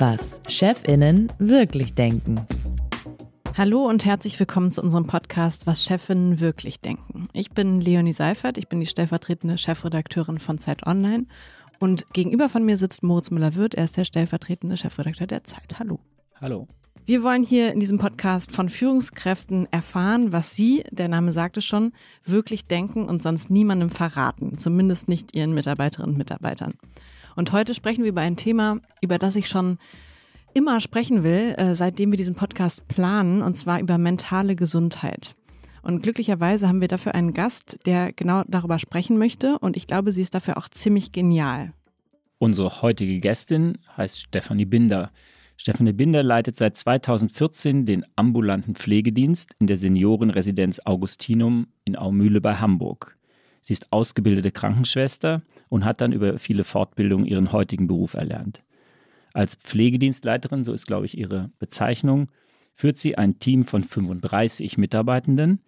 Was Chefinnen wirklich denken. Hallo und herzlich willkommen zu unserem Podcast Was Chefinnen wirklich denken. Ich bin Leonie Seifert, ich bin die stellvertretende Chefredakteurin von Zeit Online und gegenüber von mir sitzt Moritz Müller-Wirth, er ist der stellvertretende Chefredakteur der Zeit. Hallo. Hallo. Wir wollen hier in diesem Podcast von Führungskräften erfahren, was sie, der Name sagte schon, wirklich denken und sonst niemandem verraten, zumindest nicht ihren Mitarbeiterinnen und Mitarbeitern. Und heute sprechen wir über ein Thema, über das ich schon immer sprechen will, äh, seitdem wir diesen Podcast planen, und zwar über mentale Gesundheit. Und glücklicherweise haben wir dafür einen Gast, der genau darüber sprechen möchte. Und ich glaube, sie ist dafür auch ziemlich genial. Unsere heutige Gästin heißt Stefanie Binder. Stefanie Binder leitet seit 2014 den ambulanten Pflegedienst in der Seniorenresidenz Augustinum in Aumühle bei Hamburg. Sie ist ausgebildete Krankenschwester und hat dann über viele Fortbildungen ihren heutigen Beruf erlernt. Als Pflegedienstleiterin, so ist, glaube ich, ihre Bezeichnung, führt sie ein Team von 35 Mitarbeitenden.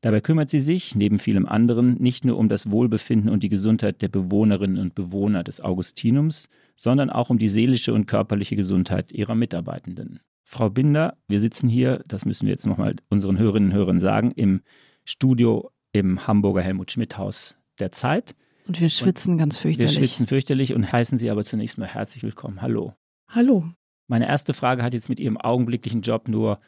Dabei kümmert sie sich, neben vielem anderen, nicht nur um das Wohlbefinden und die Gesundheit der Bewohnerinnen und Bewohner des Augustinums, sondern auch um die seelische und körperliche Gesundheit ihrer Mitarbeitenden. Frau Binder, wir sitzen hier, das müssen wir jetzt nochmal unseren Hörerinnen und Hörern sagen, im Studio im Hamburger Helmut Schmidt Haus der Zeit. Und wir schwitzen und ganz fürchterlich. Wir schwitzen fürchterlich und heißen Sie aber zunächst mal herzlich willkommen. Hallo. Hallo. Meine erste Frage hat jetzt mit Ihrem augenblicklichen Job nur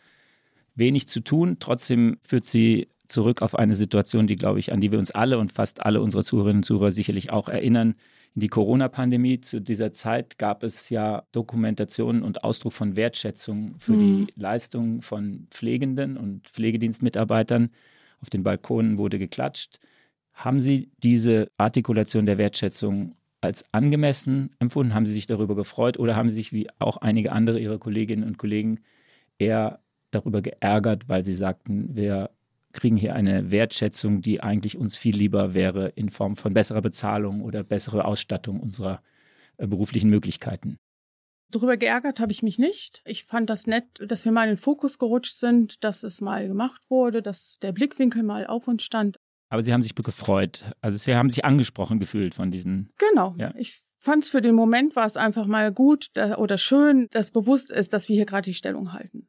wenig zu tun. Trotzdem führt sie zurück auf eine Situation, die, glaube ich, an die wir uns alle und fast alle unsere Zuhörerinnen und Zuhörer sicherlich auch erinnern. In die Corona-Pandemie zu dieser Zeit gab es ja Dokumentationen und Ausdruck von Wertschätzung für mhm. die Leistung von Pflegenden und Pflegedienstmitarbeitern. Auf den Balkonen wurde geklatscht. Haben Sie diese Artikulation der Wertschätzung als angemessen empfunden? Haben Sie sich darüber gefreut oder haben Sie sich wie auch einige andere Ihrer Kolleginnen und Kollegen eher darüber geärgert, weil Sie sagten, wir kriegen hier eine Wertschätzung, die eigentlich uns viel lieber wäre in Form von besserer Bezahlung oder bessere Ausstattung unserer äh, beruflichen Möglichkeiten? Darüber geärgert habe ich mich nicht. Ich fand das nett, dass wir mal in den Fokus gerutscht sind, dass es mal gemacht wurde, dass der Blickwinkel mal auf uns stand. Aber Sie haben sich gefreut. Also Sie haben sich angesprochen gefühlt von diesen. Genau. Ja. Ich fand es für den Moment war es einfach mal gut oder schön, dass bewusst ist, dass wir hier gerade die Stellung halten.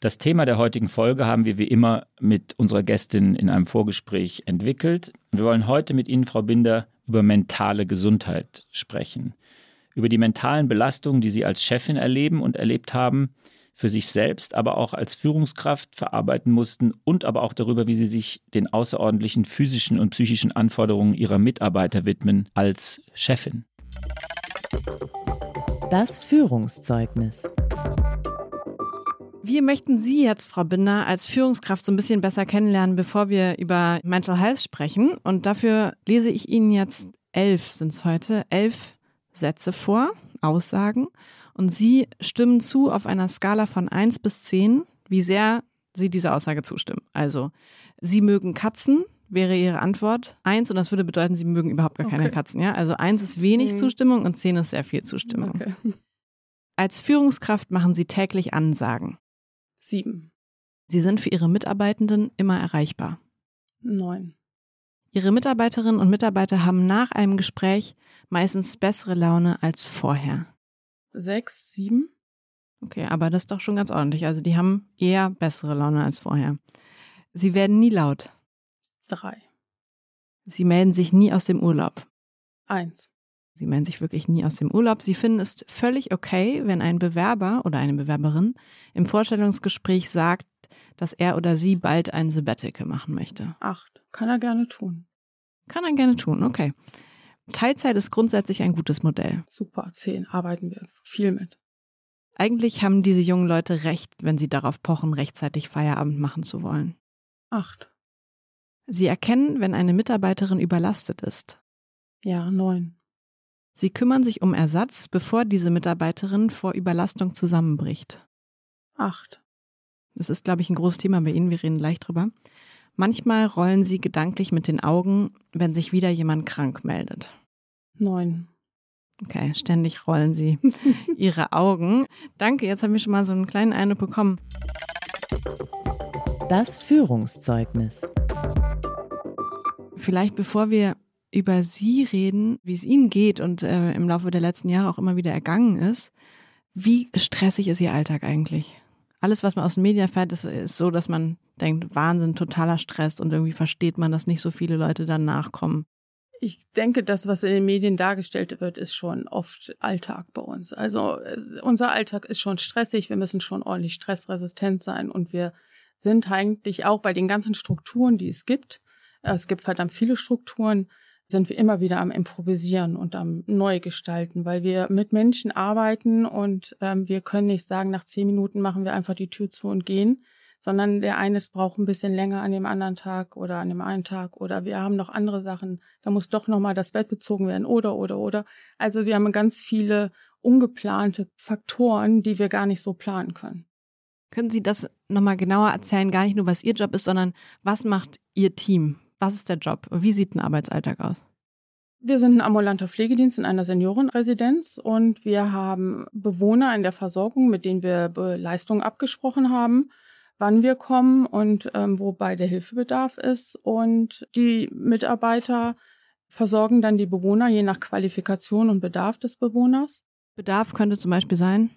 Das Thema der heutigen Folge haben wir wie immer mit unserer Gästin in einem Vorgespräch entwickelt. Wir wollen heute mit Ihnen, Frau Binder, über mentale Gesundheit sprechen. Über die mentalen Belastungen, die Sie als Chefin erleben und erlebt haben, für sich selbst, aber auch als Führungskraft verarbeiten mussten und aber auch darüber, wie Sie sich den außerordentlichen physischen und psychischen Anforderungen Ihrer Mitarbeiter widmen als Chefin. Das Führungszeugnis. Wir möchten Sie jetzt, Frau Binder, als Führungskraft so ein bisschen besser kennenlernen, bevor wir über Mental Health sprechen. Und dafür lese ich Ihnen jetzt elf, sind es heute, elf Sätze vor, Aussagen. Und Sie stimmen zu auf einer Skala von 1 bis 10, wie sehr Sie dieser Aussage zustimmen. Also, Sie mögen Katzen, wäre Ihre Antwort. 1 und das würde bedeuten, Sie mögen überhaupt gar okay. keine Katzen. Ja? Also 1 ist wenig mhm. Zustimmung und 10 ist sehr viel Zustimmung. Okay. Als Führungskraft machen Sie täglich Ansagen. Sieben. Sie sind für Ihre Mitarbeitenden immer erreichbar. Neun. Ihre Mitarbeiterinnen und Mitarbeiter haben nach einem Gespräch meistens bessere Laune als vorher. Sechs, sieben. Okay, aber das ist doch schon ganz ordentlich. Also die haben eher bessere Laune als vorher. Sie werden nie laut. Drei. Sie melden sich nie aus dem Urlaub. Eins. Sie melden sich wirklich nie aus dem Urlaub. Sie finden es völlig okay, wenn ein Bewerber oder eine Bewerberin im Vorstellungsgespräch sagt, dass er oder sie bald ein Sabbatical machen möchte. Acht. Kann er gerne tun. Kann er gerne tun, okay. Teilzeit ist grundsätzlich ein gutes Modell. Super, zehn. Arbeiten wir viel mit. Eigentlich haben diese jungen Leute recht, wenn sie darauf pochen, rechtzeitig Feierabend machen zu wollen. Acht. Sie erkennen, wenn eine Mitarbeiterin überlastet ist. Ja, neun. Sie kümmern sich um Ersatz, bevor diese Mitarbeiterin vor Überlastung zusammenbricht. Acht. Das ist, glaube ich, ein großes Thema bei Ihnen. Wir reden leicht drüber. Manchmal rollen Sie gedanklich mit den Augen, wenn sich wieder jemand krank meldet. Neun. Okay, ständig rollen Sie Ihre Augen. Danke, jetzt haben wir schon mal so einen kleinen Eindruck bekommen. Das Führungszeugnis. Vielleicht bevor wir über Sie reden, wie es Ihnen geht und äh, im Laufe der letzten Jahre auch immer wieder ergangen ist, wie stressig ist Ihr Alltag eigentlich? Alles, was man aus den Medien erfährt, ist, ist so, dass man denkt, Wahnsinn, totaler Stress und irgendwie versteht man, dass nicht so viele Leute dann nachkommen. Ich denke, das, was in den Medien dargestellt wird, ist schon oft Alltag bei uns. Also unser Alltag ist schon stressig, wir müssen schon ordentlich stressresistent sein und wir sind eigentlich auch bei den ganzen Strukturen, die es gibt. Es gibt verdammt viele Strukturen, sind wir immer wieder am Improvisieren und am Neugestalten, weil wir mit Menschen arbeiten und ähm, wir können nicht sagen, nach zehn Minuten machen wir einfach die Tür zu und gehen, sondern der eine braucht ein bisschen länger an dem anderen Tag oder an dem einen Tag oder wir haben noch andere Sachen, da muss doch nochmal das Bett bezogen werden oder oder oder. Also wir haben ganz viele ungeplante Faktoren, die wir gar nicht so planen können. Können Sie das nochmal genauer erzählen, gar nicht nur, was Ihr Job ist, sondern was macht Ihr Team? Was ist der Job? Wie sieht ein Arbeitsalltag aus? Wir sind ein ambulanter Pflegedienst in einer Seniorenresidenz und wir haben Bewohner in der Versorgung, mit denen wir Leistungen abgesprochen haben, wann wir kommen und ähm, wobei der Hilfebedarf ist. Und die Mitarbeiter versorgen dann die Bewohner je nach Qualifikation und Bedarf des Bewohners. Bedarf könnte zum Beispiel sein?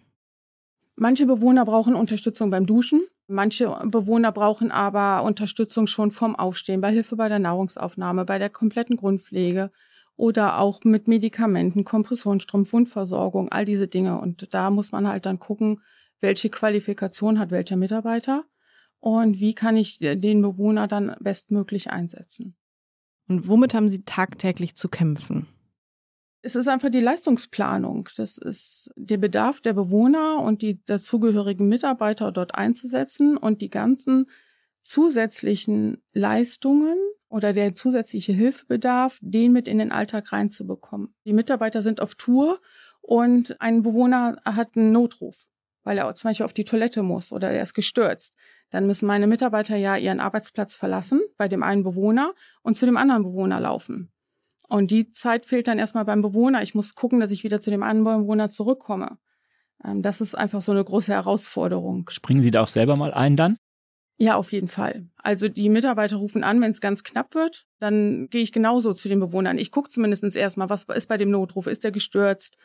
Manche Bewohner brauchen Unterstützung beim Duschen. Manche Bewohner brauchen aber Unterstützung schon vom Aufstehen, bei Hilfe bei der Nahrungsaufnahme, bei der kompletten Grundpflege oder auch mit Medikamenten, Kompressionsstrom, Wundversorgung, all diese Dinge. Und da muss man halt dann gucken, welche Qualifikation hat welcher Mitarbeiter und wie kann ich den Bewohner dann bestmöglich einsetzen. Und womit haben Sie tagtäglich zu kämpfen? Es ist einfach die Leistungsplanung. Das ist der Bedarf der Bewohner und die dazugehörigen Mitarbeiter dort einzusetzen und die ganzen zusätzlichen Leistungen oder der zusätzliche Hilfebedarf, den mit in den Alltag reinzubekommen. Die Mitarbeiter sind auf Tour und ein Bewohner hat einen Notruf, weil er zum Beispiel auf die Toilette muss oder er ist gestürzt. Dann müssen meine Mitarbeiter ja ihren Arbeitsplatz verlassen bei dem einen Bewohner und zu dem anderen Bewohner laufen. Und die Zeit fehlt dann erstmal beim Bewohner. Ich muss gucken, dass ich wieder zu dem anderen Bewohner zurückkomme. Ähm, das ist einfach so eine große Herausforderung. Springen Sie da auch selber mal ein dann? Ja, auf jeden Fall. Also die Mitarbeiter rufen an, wenn es ganz knapp wird, dann gehe ich genauso zu den Bewohnern. Ich gucke zumindest erstmal, was ist bei dem Notruf, ist der gestürzt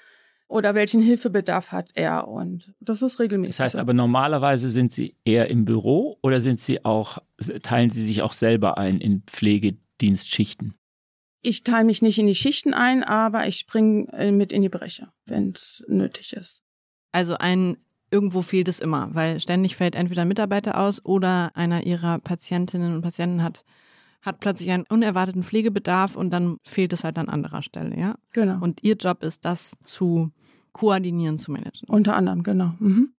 oder welchen Hilfebedarf hat er und das ist regelmäßig. Das heißt aber normalerweise sind Sie eher im Büro oder sind Sie auch, teilen Sie sich auch selber ein in Pflegedienstschichten? Ich teile mich nicht in die Schichten ein, aber ich springe äh, mit in die Breche, wenn es nötig ist. Also ein irgendwo fehlt es immer, weil ständig fällt entweder ein Mitarbeiter aus oder einer ihrer Patientinnen und Patienten hat hat plötzlich einen unerwarteten Pflegebedarf und dann fehlt es halt an anderer Stelle, ja? Genau. Und ihr Job ist das zu koordinieren, zu managen. Unter anderem, genau. Mhm.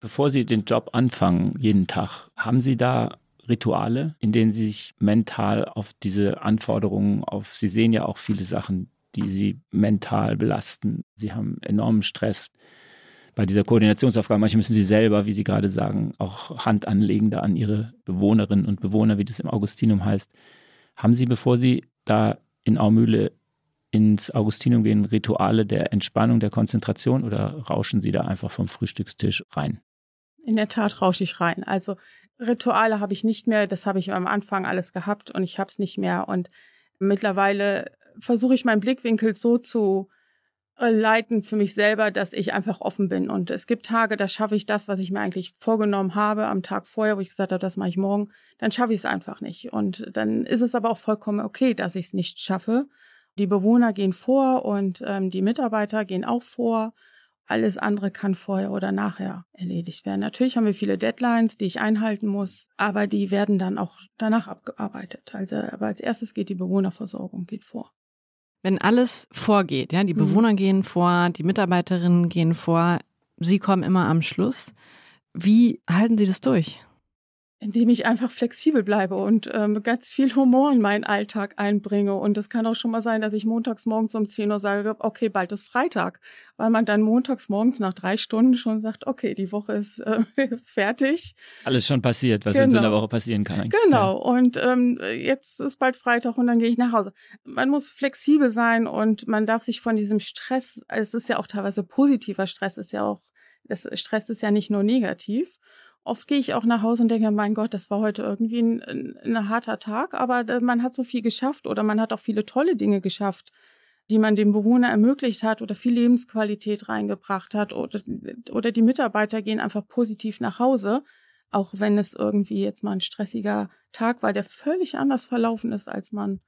Bevor Sie den Job anfangen, jeden Tag, haben Sie da Rituale, in denen sie sich mental auf diese Anforderungen, auf, sie sehen ja auch viele Sachen, die sie mental belasten. Sie haben enormen Stress bei dieser Koordinationsaufgabe. Manchmal müssen sie selber, wie Sie gerade sagen, auch Hand anlegen da an ihre Bewohnerinnen und Bewohner, wie das im Augustinum heißt. Haben Sie, bevor Sie da in Aumühle ins Augustinum gehen, Rituale der Entspannung, der Konzentration oder rauschen Sie da einfach vom Frühstückstisch rein? In der Tat rausche ich rein. Also Rituale habe ich nicht mehr. Das habe ich am Anfang alles gehabt und ich habe es nicht mehr. Und mittlerweile versuche ich meinen Blickwinkel so zu äh, leiten für mich selber, dass ich einfach offen bin. Und es gibt Tage, da schaffe ich das, was ich mir eigentlich vorgenommen habe am Tag vorher, wo ich gesagt habe, das mache ich morgen. Dann schaffe ich es einfach nicht. Und dann ist es aber auch vollkommen okay, dass ich es nicht schaffe. Die Bewohner gehen vor und ähm, die Mitarbeiter gehen auch vor. Alles andere kann vorher oder nachher erledigt werden. Natürlich haben wir viele Deadlines, die ich einhalten muss, aber die werden dann auch danach abgearbeitet. Also, aber als erstes geht die Bewohnerversorgung geht vor. Wenn alles vorgeht, ja, die mhm. Bewohner gehen vor, die Mitarbeiterinnen gehen vor, Sie kommen immer am Schluss. Wie halten Sie das durch? Indem ich einfach flexibel bleibe und ähm, ganz viel Humor in meinen Alltag einbringe. Und es kann auch schon mal sein, dass ich montags morgens um 10 Uhr sage, okay, bald ist Freitag, weil man dann montags morgens nach drei Stunden schon sagt, okay, die Woche ist äh, fertig. Alles schon passiert, was genau. in so einer genau. Woche passieren kann. Genau. Ja. Und ähm, jetzt ist bald Freitag und dann gehe ich nach Hause. Man muss flexibel sein und man darf sich von diesem Stress, es ist ja auch teilweise positiver Stress, ist ja auch, das Stress ist ja nicht nur negativ Oft gehe ich auch nach Hause und denke, mein Gott, das war heute irgendwie ein, ein, ein harter Tag, aber man hat so viel geschafft oder man hat auch viele tolle Dinge geschafft, die man dem Bewohner ermöglicht hat oder viel Lebensqualität reingebracht hat oder, oder die Mitarbeiter gehen einfach positiv nach Hause, auch wenn es irgendwie jetzt mal ein stressiger Tag war, der völlig anders verlaufen ist, als man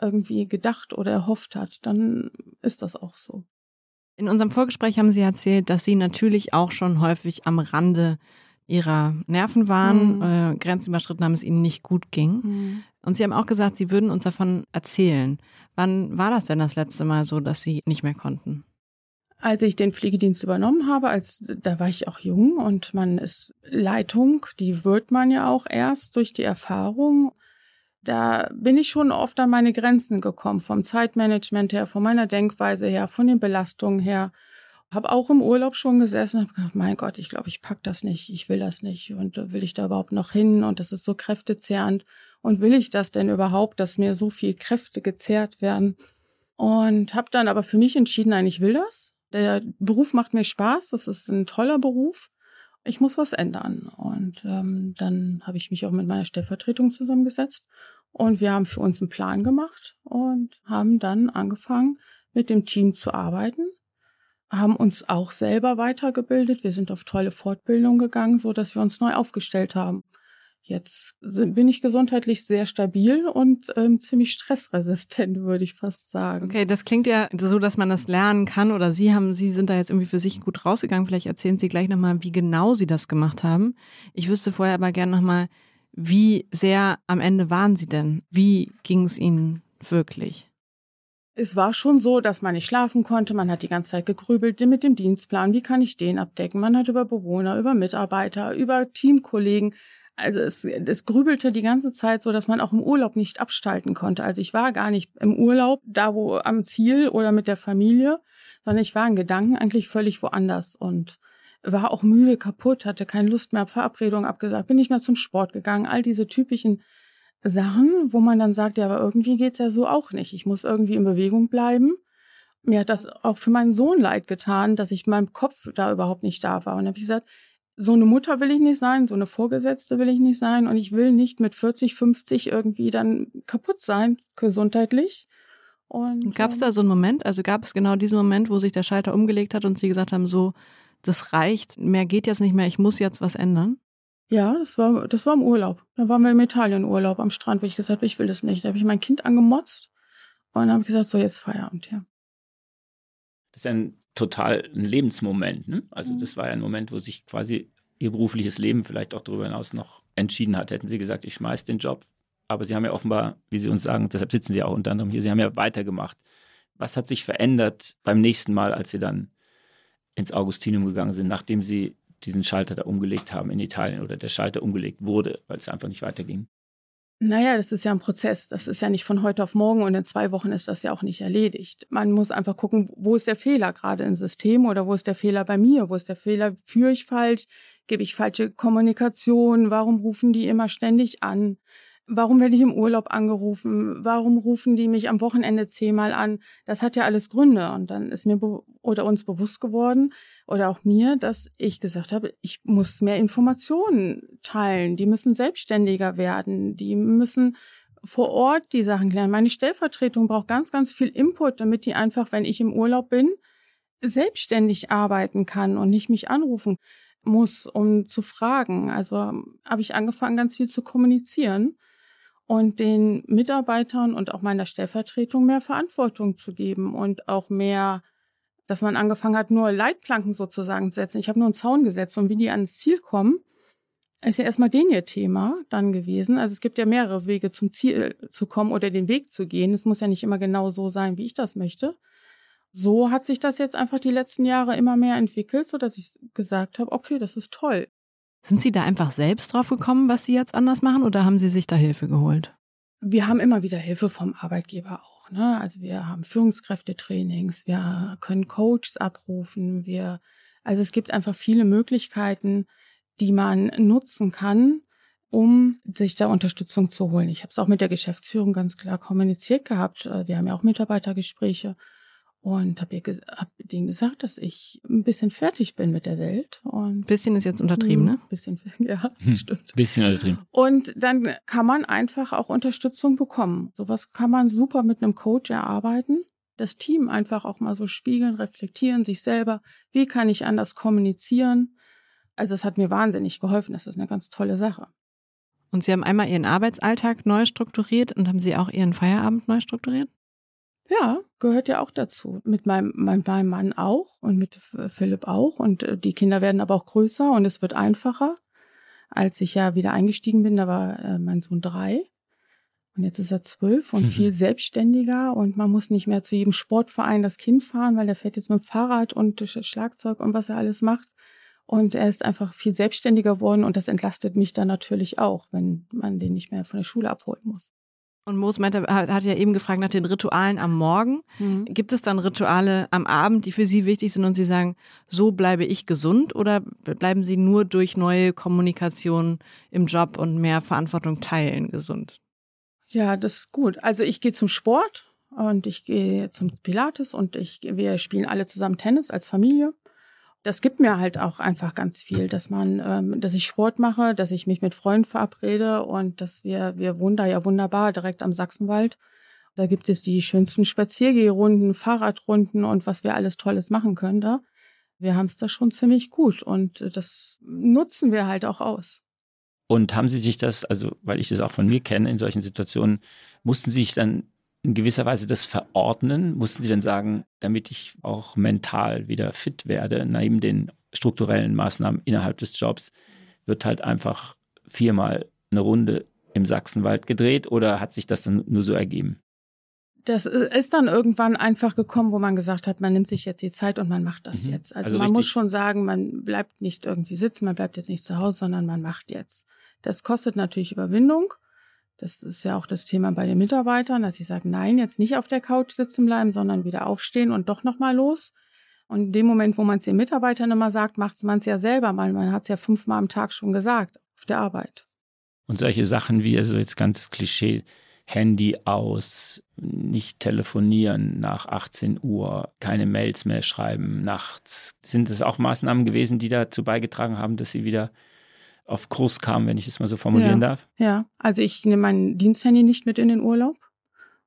irgendwie gedacht oder erhofft hat, dann ist das auch so. In unserem Vorgespräch haben Sie erzählt, dass Sie natürlich auch schon häufig am Rande Ihrer Nerven waren, mhm. äh, Grenzen überschritten haben, es Ihnen nicht gut ging. Mhm. Und Sie haben auch gesagt, Sie würden uns davon erzählen. Wann war das denn das letzte Mal so, dass Sie nicht mehr konnten? Als ich den Pflegedienst übernommen habe, als da war ich auch jung und man ist Leitung, die wird man ja auch erst durch die Erfahrung da bin ich schon oft an meine Grenzen gekommen, vom Zeitmanagement her, von meiner Denkweise her, von den Belastungen her. Habe auch im Urlaub schon gesessen habe gedacht, mein Gott, ich glaube, ich pack das nicht, ich will das nicht und will ich da überhaupt noch hin und das ist so kräftezehrend und will ich das denn überhaupt, dass mir so viel Kräfte gezehrt werden? Und habe dann aber für mich entschieden, nein, ich will das. Der Beruf macht mir Spaß, das ist ein toller Beruf ich muss was ändern. Und ähm, dann habe ich mich auch mit meiner Stellvertretung zusammengesetzt und wir haben für uns einen Plan gemacht und haben dann angefangen, mit dem Team zu arbeiten, haben uns auch selber weitergebildet. Wir sind auf tolle Fortbildung gegangen, so dass wir uns neu aufgestellt haben. Jetzt bin ich gesundheitlich sehr stabil und ähm, ziemlich stressresistent, würde ich fast sagen. Okay, das klingt ja so, dass man das lernen kann oder Sie haben, Sie sind da jetzt irgendwie für sich gut rausgegangen. Vielleicht erzählen Sie gleich nochmal, wie genau Sie das gemacht haben. Ich wüsste vorher aber gerne nochmal, wie sehr am Ende waren Sie denn? Wie ging es Ihnen wirklich? Es war schon so, dass man nicht schlafen konnte. Man hat die ganze Zeit gegrübelt mit dem Dienstplan. Wie kann ich den abdecken? Man hat über Bewohner, über Mitarbeiter, über Teamkollegen also es, es grübelte die ganze Zeit so, dass man auch im Urlaub nicht abstalten konnte. Also ich war gar nicht im Urlaub, da wo am Ziel oder mit der Familie, sondern ich war in Gedanken eigentlich völlig woanders und war auch müde, kaputt, hatte keine Lust mehr, Verabredungen abgesagt, bin nicht mehr zum Sport gegangen, all diese typischen Sachen, wo man dann sagt, ja, aber irgendwie geht's ja so auch nicht. Ich muss irgendwie in Bewegung bleiben. Mir hat das auch für meinen Sohn leid getan, dass ich meinem Kopf da überhaupt nicht da war. Und habe ich gesagt, so eine Mutter will ich nicht sein, so eine Vorgesetzte will ich nicht sein und ich will nicht mit 40, 50 irgendwie dann kaputt sein, gesundheitlich. Und gab es da so einen Moment, also gab es genau diesen Moment, wo sich der Schalter umgelegt hat und sie gesagt haben, so, das reicht, mehr geht jetzt nicht mehr, ich muss jetzt was ändern? Ja, das war, das war im Urlaub. Da waren wir im Italien Urlaub am Strand, wo ich gesagt habe, ich will das nicht. Da habe ich mein Kind angemotzt und dann habe ich gesagt, so jetzt Feierabend, ja. Das ist ein total ein Lebensmoment. Ne? Also das war ja ein Moment, wo sich quasi ihr berufliches Leben vielleicht auch darüber hinaus noch entschieden hat. Hätten sie gesagt, ich schmeiß den Job. Aber sie haben ja offenbar, wie sie uns sagen, deshalb sitzen sie auch unter anderem hier, sie haben ja weitergemacht. Was hat sich verändert beim nächsten Mal, als sie dann ins Augustinum gegangen sind, nachdem sie diesen Schalter da umgelegt haben in Italien oder der Schalter umgelegt wurde, weil es einfach nicht weiterging? Naja, das ist ja ein Prozess. Das ist ja nicht von heute auf morgen und in zwei Wochen ist das ja auch nicht erledigt. Man muss einfach gucken, wo ist der Fehler gerade im System oder wo ist der Fehler bei mir? Wo ist der Fehler? Führe ich falsch? Gebe ich falsche Kommunikation? Warum rufen die immer ständig an? Warum werde ich im Urlaub angerufen? Warum rufen die mich am Wochenende zehnmal an? Das hat ja alles Gründe. Und dann ist mir oder uns bewusst geworden oder auch mir, dass ich gesagt habe, ich muss mehr Informationen teilen. Die müssen selbstständiger werden. Die müssen vor Ort die Sachen klären. Meine Stellvertretung braucht ganz, ganz viel Input, damit die einfach, wenn ich im Urlaub bin, selbstständig arbeiten kann und nicht mich anrufen muss, um zu fragen. Also habe ich angefangen, ganz viel zu kommunizieren und den Mitarbeitern und auch meiner Stellvertretung mehr Verantwortung zu geben und auch mehr, dass man angefangen hat, nur Leitplanken sozusagen zu setzen. Ich habe nur einen Zaun gesetzt und wie die ans Ziel kommen, ist ja erstmal den ihr Thema dann gewesen. Also es gibt ja mehrere Wege zum Ziel zu kommen oder den Weg zu gehen. Es muss ja nicht immer genau so sein, wie ich das möchte. So hat sich das jetzt einfach die letzten Jahre immer mehr entwickelt, so dass ich gesagt habe, okay, das ist toll. Sind Sie da einfach selbst drauf gekommen, was Sie jetzt anders machen oder haben Sie sich da Hilfe geholt? Wir haben immer wieder Hilfe vom Arbeitgeber auch. Ne? Also wir haben Führungskräftetrainings, wir können Coaches abrufen, wir, also es gibt einfach viele Möglichkeiten, die man nutzen kann, um sich da Unterstützung zu holen. Ich habe es auch mit der Geschäftsführung ganz klar kommuniziert gehabt. Wir haben ja auch Mitarbeitergespräche Und habe hab denen gesagt, dass ich ein bisschen fertig bin mit der Welt. Und bisschen ist jetzt untertrieben, ne? Ein bisschen, ja, Hm, stimmt. Bisschen untertrieben. Und dann kann man einfach auch Unterstützung bekommen. Sowas kann man super mit einem Coach erarbeiten. Das Team einfach auch mal so spiegeln, reflektieren, sich selber. Wie kann ich anders kommunizieren? Also es hat mir wahnsinnig geholfen. Das ist eine ganz tolle Sache. Und Sie haben einmal Ihren Arbeitsalltag neu strukturiert und haben Sie auch Ihren Feierabend neu strukturiert? Ja, gehört ja auch dazu. Mit meinem, mein, meinem Mann auch und mit Philipp auch. Und äh, die Kinder werden aber auch größer und es wird einfacher. Als ich ja wieder eingestiegen bin, da war äh, mein Sohn drei. Und jetzt ist er zwölf und Mhm. viel selbstständiger und man muss nicht mehr zu jedem Sportverein das Kind fahren, weil der fährt jetzt mit dem Fahrrad und Sch- Schlagzeug und was er alles macht. Und er ist einfach viel selbstständiger geworden und das entlastet mich dann natürlich auch, wenn man den nicht mehr von der Schule abholen muss. Und Moos meinte, hat, ja eben gefragt nach den Ritualen am Morgen. Gibt es dann Rituale am Abend, die für Sie wichtig sind und Sie sagen, so bleibe ich gesund oder bleiben Sie nur durch neue Kommunikation im Job und mehr Verantwortung teilen gesund? Ja, das ist gut. Also ich gehe zum Sport und ich gehe zum Pilates und ich, wir spielen alle zusammen Tennis als Familie. Das gibt mir halt auch einfach ganz viel, dass man, ähm, dass ich Sport mache, dass ich mich mit Freunden verabrede und dass wir, wir wohnen da ja wunderbar direkt am Sachsenwald. Da gibt es die schönsten Spaziergehrunden, Fahrradrunden und was wir alles Tolles machen können da. Wir haben es da schon ziemlich gut und das nutzen wir halt auch aus. Und haben Sie sich das, also weil ich das auch von mir kenne, in solchen Situationen, mussten Sie sich dann in gewisser Weise das verordnen? Mussten Sie dann sagen, damit ich auch mental wieder fit werde, neben den strukturellen Maßnahmen innerhalb des Jobs, wird halt einfach viermal eine Runde im Sachsenwald gedreht oder hat sich das dann nur so ergeben? Das ist dann irgendwann einfach gekommen, wo man gesagt hat, man nimmt sich jetzt die Zeit und man macht das Mhm. jetzt. Also, Also man richtig- muss schon sagen, man bleibt nicht irgendwie sitzen, man bleibt jetzt nicht zu Hause, sondern man macht jetzt. Das kostet natürlich Überwindung. Das ist ja auch das Thema bei den Mitarbeitern, dass sie sagen, nein, jetzt nicht auf der Couch sitzen bleiben, sondern wieder aufstehen und doch nochmal los. Und in dem Moment, wo man es den Mitarbeitern immer sagt, macht man es ja selber, weil man hat es ja fünfmal am Tag schon gesagt auf der Arbeit. Und solche Sachen wie, also jetzt ganz Klischee, Handy aus, nicht telefonieren nach 18 Uhr, keine Mails mehr schreiben nachts. Sind das auch Maßnahmen gewesen, die dazu beigetragen haben, dass Sie wieder auf Kurs kamen, wenn ich es mal so formulieren Ja. darf? Ja, also ich nehme mein Diensthandy nicht mit in den Urlaub.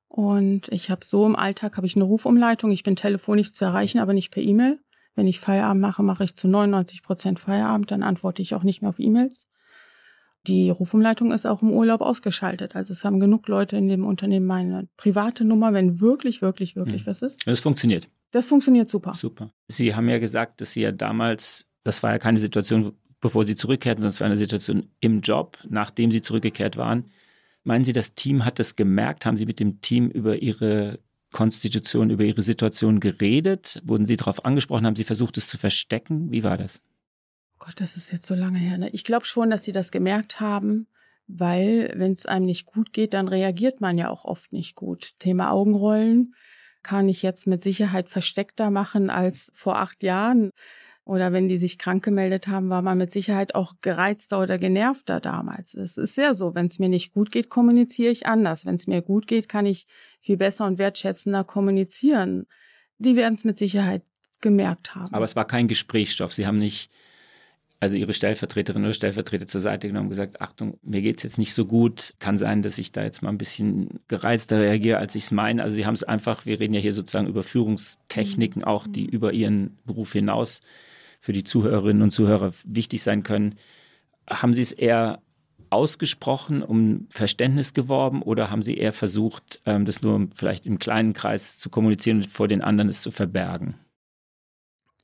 Und ich habe so im Alltag habe ich eine Rufumleitung. Ich bin telefonisch zu erreichen, aber nicht per E-Mail. Wenn ich Feierabend mache, mache ich zu 99 Prozent Feierabend. Dann antworte ich auch nicht mehr auf E-Mails. Die Rufumleitung ist auch im Urlaub ausgeschaltet. Also es haben genug Leute in dem Unternehmen meine private Nummer, wenn wirklich, wirklich, wirklich Hm. was ist. Das funktioniert. Das funktioniert super. Super. Sie haben ja gesagt, dass Sie ja damals, das war ja keine Situation, bevor Sie zurückkehrten, sondern es war eine Situation im Job, nachdem Sie zurückgekehrt waren. Meinen Sie, das Team hat das gemerkt? Haben Sie mit dem Team über Ihre Konstitution, über Ihre Situation geredet? Wurden Sie darauf angesprochen? Haben Sie versucht, es zu verstecken? Wie war das? Gott, das ist jetzt so lange her. Ne? Ich glaube schon, dass sie das gemerkt haben, weil wenn es einem nicht gut geht, dann reagiert man ja auch oft nicht gut. Thema Augenrollen kann ich jetzt mit Sicherheit versteckter machen als vor acht Jahren. Oder wenn die sich krank gemeldet haben, war man mit Sicherheit auch gereizter oder genervter damals. Es ist ja so, wenn es mir nicht gut geht, kommuniziere ich anders. Wenn es mir gut geht, kann ich viel besser und wertschätzender kommunizieren. Die werden es mit Sicherheit gemerkt haben. Aber es war kein Gesprächsstoff. Sie haben nicht, also Ihre Stellvertreterin oder Stellvertreter zur Seite genommen und gesagt, Achtung, mir geht es jetzt nicht so gut. Kann sein, dass ich da jetzt mal ein bisschen gereizter reagiere, als ich es meine. Also Sie haben es einfach, wir reden ja hier sozusagen über Führungstechniken auch, die über Ihren Beruf hinaus für die Zuhörerinnen und Zuhörer wichtig sein können. Haben Sie es eher ausgesprochen, um Verständnis geworben oder haben Sie eher versucht, ähm, das nur vielleicht im kleinen Kreis zu kommunizieren und vor den anderen es zu verbergen?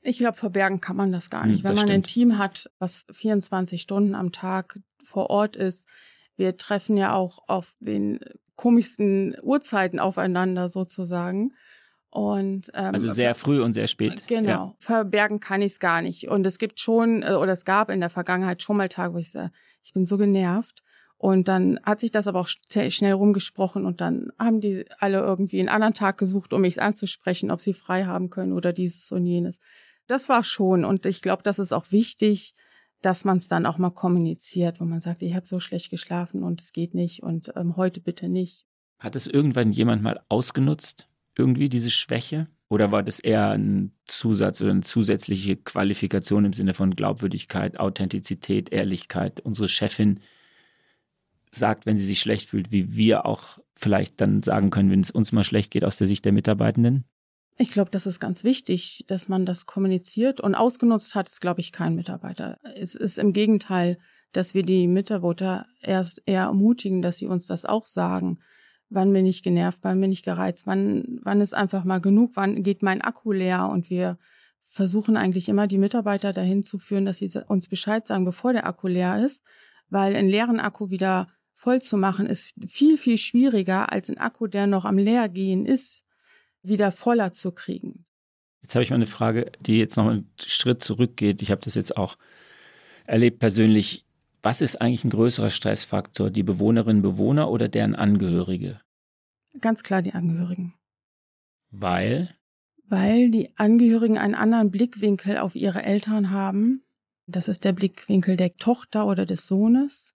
Ich glaube, verbergen kann man das gar Hm, nicht. Wenn das man ein stimmt. Team hat, was 24 Stunden am Tag vor Ort ist, wir treffen ja auch auf den komischsten Uhrzeiten aufeinander sozusagen. Und ähm, Also sehr früh und sehr spät. Genau, Ja. verbergen kann ich es gar nicht. Und es gibt schon, äh, oder es gab in der Vergangenheit schon mal Tage, wo ich sage, ich bin so genervt. Und dann hat sich das aber auch sch- schnell rumgesprochen und dann haben die alle irgendwie einen anderen Tag gesucht, um mich anzusprechen, ob sie frei haben können oder dieses und jenes. Das war schon und ich glaube, das ist auch wichtig, dass man es dann auch mal kommuniziert, wo man sagt, ich habe so schlecht geschlafen und es geht nicht und ähm, heute bitte nicht. Hat es irgendwann jemand mal ausgenutzt? Irgendwie diese Schwäche? Oder war das eher ein Zusatz oder eine zusätzliche Qualifikation im Sinne von Glaubwürdigkeit, Authentizität, Ehrlichkeit? Unsere Chefin sagt, wenn sie sich schlecht fühlt, wie wir auch vielleicht dann sagen können, wenn es uns mal schlecht geht aus der Sicht der Mitarbeitenden? Ich glaube, das ist ganz wichtig, dass man das kommuniziert und ausgenutzt hat es, glaube ich, kein Mitarbeiter. Es ist im Gegenteil, dass wir die Mitarbeiter erst eher ermutigen, dass sie uns das auch sagen wann bin ich genervt, wann bin ich gereizt, wann, wann ist einfach mal genug, wann geht mein Akku leer und wir versuchen eigentlich immer die Mitarbeiter dahin zu führen, dass sie uns Bescheid sagen, bevor der Akku leer ist, weil einen leeren Akku wieder voll zu machen ist viel, viel schwieriger als ein Akku, der noch am Leergehen ist, wieder voller zu kriegen. Jetzt habe ich mal eine Frage, die jetzt noch einen Schritt zurückgeht. Ich habe das jetzt auch erlebt persönlich. Was ist eigentlich ein größerer Stressfaktor, die Bewohnerinnen und Bewohner oder deren Angehörige? Ganz klar die Angehörigen. Weil? Weil die Angehörigen einen anderen Blickwinkel auf ihre Eltern haben. Das ist der Blickwinkel der Tochter oder des Sohnes.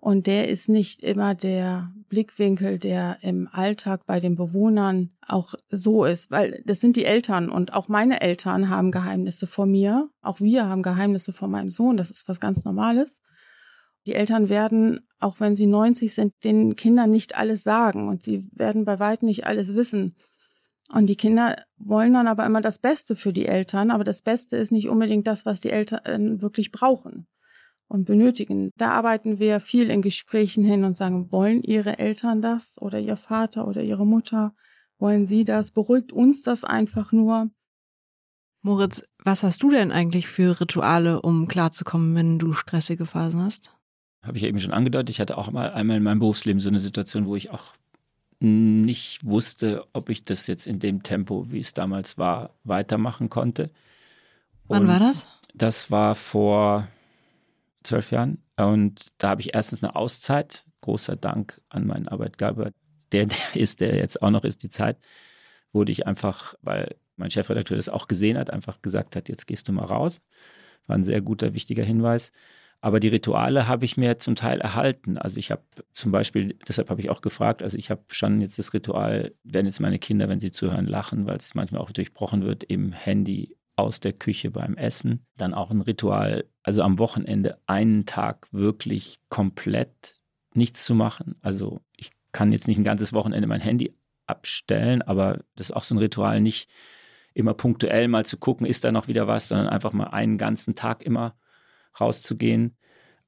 Und der ist nicht immer der Blickwinkel, der im Alltag bei den Bewohnern auch so ist, weil das sind die Eltern und auch meine Eltern haben Geheimnisse vor mir. Auch wir haben Geheimnisse vor meinem Sohn. Das ist was ganz Normales. Die Eltern werden, auch wenn sie 90 sind, den Kindern nicht alles sagen und sie werden bei weitem nicht alles wissen. Und die Kinder wollen dann aber immer das Beste für die Eltern, aber das Beste ist nicht unbedingt das, was die Eltern wirklich brauchen und benötigen. Da arbeiten wir viel in Gesprächen hin und sagen, wollen Ihre Eltern das oder Ihr Vater oder Ihre Mutter? Wollen Sie das? Beruhigt uns das einfach nur? Moritz, was hast du denn eigentlich für Rituale, um klarzukommen, wenn du stressige Phasen hast? Habe ich ja eben schon angedeutet, ich hatte auch mal einmal in meinem Berufsleben so eine Situation, wo ich auch nicht wusste, ob ich das jetzt in dem Tempo, wie es damals war, weitermachen konnte. Und Wann war das? Das war vor zwölf Jahren. Und da habe ich erstens eine Auszeit. Großer Dank an meinen Arbeitgeber, der, der ist, der jetzt auch noch ist, die Zeit, wurde ich einfach, weil mein Chefredakteur das auch gesehen hat, einfach gesagt hat, jetzt gehst du mal raus. War ein sehr guter, wichtiger Hinweis. Aber die Rituale habe ich mir zum Teil erhalten. Also ich habe zum Beispiel, deshalb habe ich auch gefragt, also ich habe schon jetzt das Ritual, wenn jetzt meine Kinder, wenn sie zuhören, lachen, weil es manchmal auch durchbrochen wird, im Handy aus der Küche beim Essen. Dann auch ein Ritual, also am Wochenende einen Tag wirklich komplett nichts zu machen. Also ich kann jetzt nicht ein ganzes Wochenende mein Handy abstellen, aber das ist auch so ein Ritual, nicht immer punktuell mal zu gucken, ist da noch wieder was, sondern einfach mal einen ganzen Tag immer rauszugehen.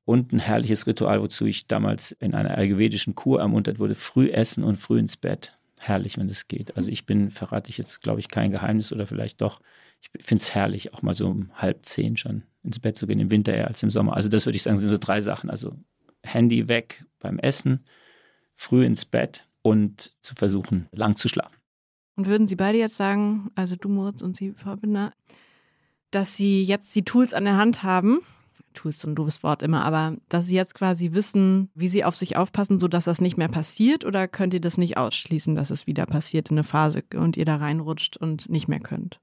Und ein herrliches Ritual, wozu ich damals in einer ayurvedischen Kur ermuntert wurde, früh essen und früh ins Bett. Herrlich, wenn es geht. Also ich bin, verrate ich jetzt, glaube ich, kein Geheimnis oder vielleicht doch. Ich finde es herrlich, auch mal so um halb zehn schon ins Bett zu gehen, im Winter eher als im Sommer. Also das würde ich sagen, sind so drei Sachen. Also Handy weg beim Essen, früh ins Bett und zu versuchen, lang zu schlafen. Und würden Sie beide jetzt sagen, also du Moritz und Sie, Frau Binder, dass Sie jetzt die Tools an der Hand haben, Tools ist ein doofes Wort immer, aber dass Sie jetzt quasi wissen, wie Sie auf sich aufpassen, sodass das nicht mehr passiert? Oder könnt ihr das nicht ausschließen, dass es wieder passiert in eine Phase und ihr da reinrutscht und nicht mehr könnt?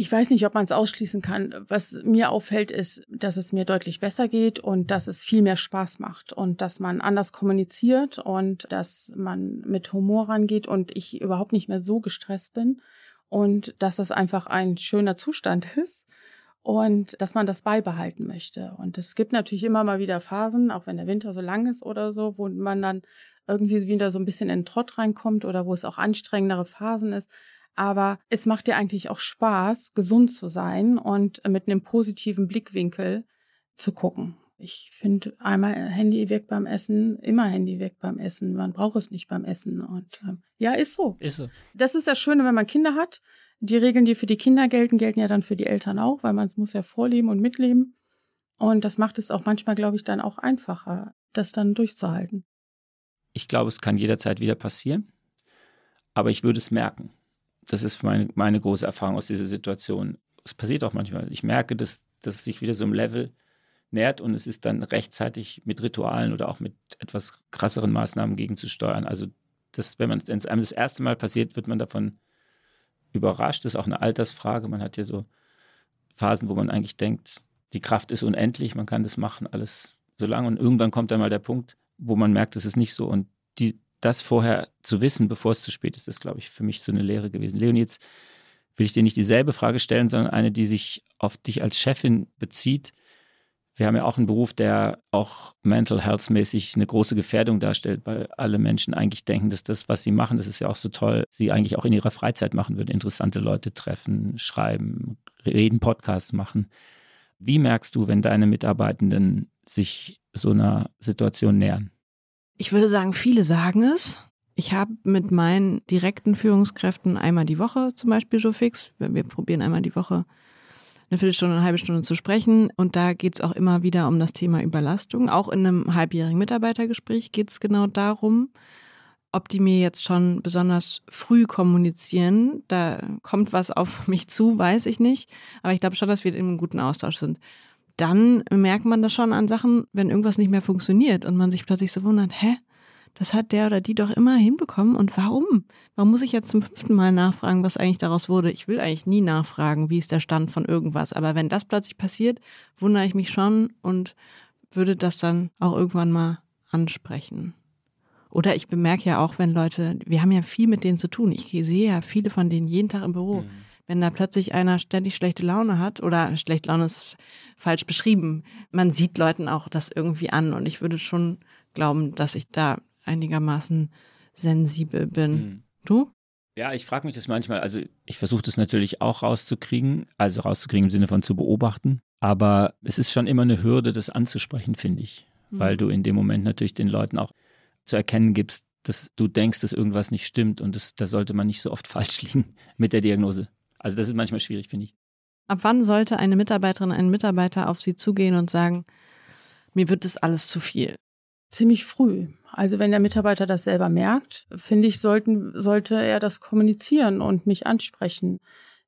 Ich weiß nicht, ob man es ausschließen kann. Was mir auffällt, ist, dass es mir deutlich besser geht und dass es viel mehr Spaß macht und dass man anders kommuniziert und dass man mit Humor rangeht und ich überhaupt nicht mehr so gestresst bin und dass das einfach ein schöner Zustand ist und dass man das beibehalten möchte. Und es gibt natürlich immer mal wieder Phasen, auch wenn der Winter so lang ist oder so, wo man dann irgendwie wieder so ein bisschen in den Trott reinkommt oder wo es auch anstrengendere Phasen ist. Aber es macht dir eigentlich auch Spaß, gesund zu sein und mit einem positiven Blickwinkel zu gucken. Ich finde einmal Handy weg beim Essen, immer Handy weg beim Essen. Man braucht es nicht beim Essen. Und ähm, ja, ist so. Ist so. Das ist das Schöne, wenn man Kinder hat. Die Regeln, die für die Kinder gelten, gelten ja dann für die Eltern auch, weil man muss ja vorleben und mitleben. Und das macht es auch manchmal, glaube ich, dann auch einfacher, das dann durchzuhalten. Ich glaube, es kann jederzeit wieder passieren, aber ich würde es merken. Das ist meine, meine große Erfahrung aus dieser Situation. Es passiert auch manchmal. Ich merke, dass, dass es sich wieder so im Level nährt und es ist dann rechtzeitig mit Ritualen oder auch mit etwas krasseren Maßnahmen gegenzusteuern. Also das, wenn man es einem das erste Mal passiert, wird man davon überrascht. Das ist auch eine Altersfrage. Man hat ja so Phasen, wo man eigentlich denkt, die Kraft ist unendlich, man kann das machen, alles so lange. Und irgendwann kommt dann mal der Punkt, wo man merkt, es ist nicht so. Und die, das vorher zu wissen, bevor es zu spät ist, ist, glaube ich, für mich so eine Lehre gewesen. Leon, jetzt will ich dir nicht dieselbe Frage stellen, sondern eine, die sich auf dich als Chefin bezieht. Wir haben ja auch einen Beruf, der auch mental health mäßig eine große Gefährdung darstellt, weil alle Menschen eigentlich denken, dass das, was sie machen, das ist ja auch so toll, sie eigentlich auch in ihrer Freizeit machen würden. Interessante Leute treffen, schreiben, reden, Podcasts machen. Wie merkst du, wenn deine Mitarbeitenden sich so einer Situation nähern? Ich würde sagen, viele sagen es. Ich habe mit meinen direkten Führungskräften einmal die Woche zum Beispiel so fix. Wir probieren einmal die Woche eine Viertelstunde, eine halbe Stunde zu sprechen. Und da geht es auch immer wieder um das Thema Überlastung. Auch in einem halbjährigen Mitarbeitergespräch geht es genau darum, ob die mir jetzt schon besonders früh kommunizieren. Da kommt was auf mich zu, weiß ich nicht. Aber ich glaube schon, dass wir in einem guten Austausch sind. Dann merkt man das schon an Sachen, wenn irgendwas nicht mehr funktioniert und man sich plötzlich so wundert, hä? Das hat der oder die doch immer hinbekommen. Und warum? Warum muss ich jetzt zum fünften Mal nachfragen, was eigentlich daraus wurde? Ich will eigentlich nie nachfragen, wie ist der Stand von irgendwas. Aber wenn das plötzlich passiert, wundere ich mich schon und würde das dann auch irgendwann mal ansprechen. Oder ich bemerke ja auch, wenn Leute, wir haben ja viel mit denen zu tun. Ich sehe ja viele von denen jeden Tag im Büro. Mhm. Wenn da plötzlich einer ständig schlechte Laune hat oder schlechte Laune ist falsch beschrieben, man sieht Leuten auch das irgendwie an und ich würde schon glauben, dass ich da einigermaßen sensibel bin. Mhm. Du? Ja, ich frage mich das manchmal. Also ich versuche das natürlich auch rauszukriegen, also rauszukriegen im Sinne von zu beobachten. Aber es ist schon immer eine Hürde, das anzusprechen, finde ich. Mhm. Weil du in dem Moment natürlich den Leuten auch zu erkennen gibst, dass du denkst, dass irgendwas nicht stimmt und das, da sollte man nicht so oft falsch liegen mit der Diagnose. Also das ist manchmal schwierig, finde ich. Ab wann sollte eine Mitarbeiterin, ein Mitarbeiter auf sie zugehen und sagen, mir wird das alles zu viel? Ziemlich früh. Also wenn der Mitarbeiter das selber merkt, finde ich, sollten, sollte er das kommunizieren und mich ansprechen.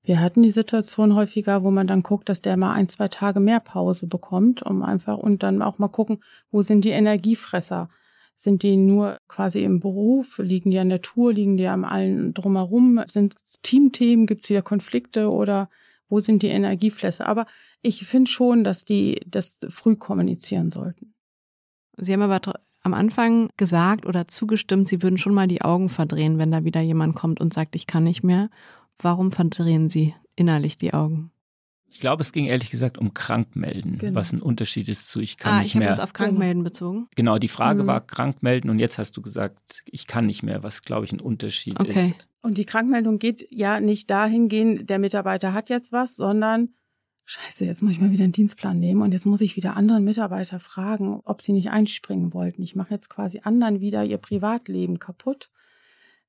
Wir hatten die Situation häufiger, wo man dann guckt, dass der mal ein, zwei Tage mehr Pause bekommt, um einfach und dann auch mal gucken, wo sind die Energiefresser? Sind die nur quasi im Beruf? Liegen die an der Tour? Liegen die am allen drumherum? Sind Teamthemen? Gibt es hier Konflikte oder wo sind die Energiefresser? Aber ich finde schon, dass die das früh kommunizieren sollten. Sie haben aber am Anfang gesagt oder zugestimmt, Sie würden schon mal die Augen verdrehen, wenn da wieder jemand kommt und sagt, ich kann nicht mehr. Warum verdrehen Sie innerlich die Augen? Ich glaube, es ging ehrlich gesagt um Krankmelden, genau. was ein Unterschied ist zu ich kann ah, nicht mehr. Ah, ich habe das auf Krankmelden bezogen. Genau, die Frage mhm. war Krankmelden und jetzt hast du gesagt, ich kann nicht mehr, was glaube ich ein Unterschied okay. ist. Und die Krankmeldung geht ja nicht dahin gehen, der Mitarbeiter hat jetzt was, sondern Scheiße, jetzt muss ich mal wieder einen Dienstplan nehmen und jetzt muss ich wieder anderen Mitarbeiter fragen, ob sie nicht einspringen wollten. Ich mache jetzt quasi anderen wieder ihr Privatleben kaputt.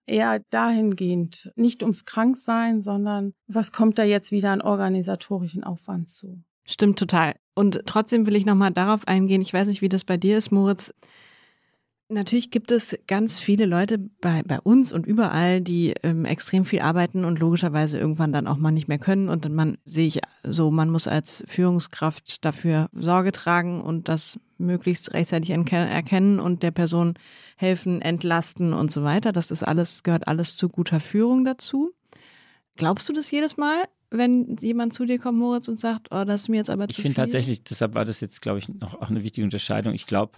Eher dahingehend, nicht ums Kranksein, sondern was kommt da jetzt wieder an organisatorischen Aufwand zu? Stimmt total. Und trotzdem will ich nochmal darauf eingehen. Ich weiß nicht, wie das bei dir ist, Moritz. Natürlich gibt es ganz viele Leute bei, bei uns und überall, die ähm, extrem viel arbeiten und logischerweise irgendwann dann auch mal nicht mehr können. Und dann man sehe ich so, man muss als Führungskraft dafür Sorge tragen und das möglichst rechtzeitig erkennen und der Person helfen, entlasten und so weiter. Das ist alles, gehört alles zu guter Führung dazu. Glaubst du das jedes Mal? wenn jemand zu dir kommt, Moritz, und sagt, oh, das ist mir jetzt aber ich zu viel? Ich finde tatsächlich, deshalb war das jetzt, glaube ich, noch auch eine wichtige Unterscheidung. Ich glaube,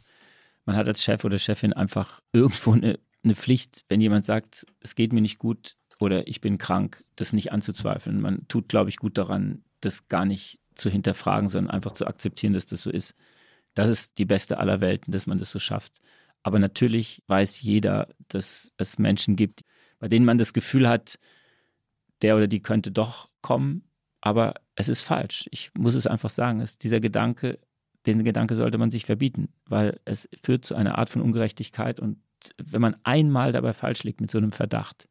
man hat als Chef oder Chefin einfach irgendwo eine, eine Pflicht, wenn jemand sagt, es geht mir nicht gut oder ich bin krank, das nicht anzuzweifeln. Man tut, glaube ich, gut daran, das gar nicht zu hinterfragen, sondern einfach zu akzeptieren, dass das so ist. Das ist die beste aller Welten, dass man das so schafft. Aber natürlich weiß jeder, dass es Menschen gibt, bei denen man das Gefühl hat, der oder die könnte doch kommen, aber es ist falsch. Ich muss es einfach sagen, es, dieser Gedanke, den Gedanke sollte man sich verbieten, weil es führt zu einer Art von Ungerechtigkeit und wenn man einmal dabei falsch liegt mit so einem Verdacht,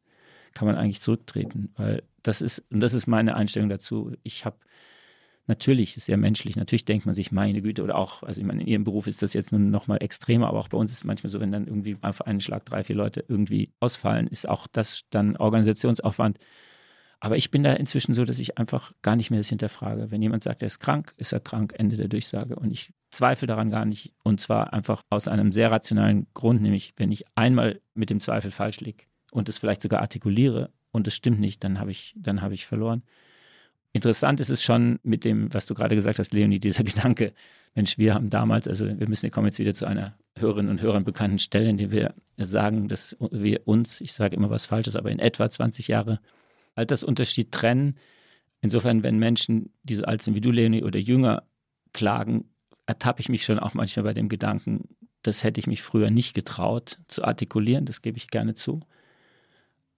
kann man eigentlich zurücktreten, weil das ist, und das ist meine Einstellung dazu. Ich habe natürlich, ist sehr menschlich, natürlich denkt man sich, meine Güte, oder auch, also ich meine, in Ihrem Beruf ist das jetzt nun nochmal extremer, aber auch bei uns ist es manchmal so, wenn dann irgendwie auf einen Schlag drei, vier Leute irgendwie ausfallen, ist auch das dann Organisationsaufwand, aber ich bin da inzwischen so, dass ich einfach gar nicht mehr das hinterfrage. Wenn jemand sagt, er ist krank, ist er krank, Ende der Durchsage. Und ich zweifle daran gar nicht. Und zwar einfach aus einem sehr rationalen Grund, nämlich wenn ich einmal mit dem Zweifel falsch liege und es vielleicht sogar artikuliere und es stimmt nicht, dann habe ich, dann habe ich verloren. Interessant ist es schon mit dem, was du gerade gesagt hast, Leonie, dieser Gedanke, Mensch, wir haben damals, also wir müssen, wir kommen jetzt wieder zu einer Hörerinnen und Hörern bekannten Stelle, in der wir sagen, dass wir uns, ich sage immer was Falsches, aber in etwa 20 Jahre Altersunterschied trennen. Insofern, wenn Menschen, die so alt sind wie du, Leonie, oder jünger klagen, ertappe ich mich schon auch manchmal bei dem Gedanken, das hätte ich mich früher nicht getraut zu artikulieren, das gebe ich gerne zu.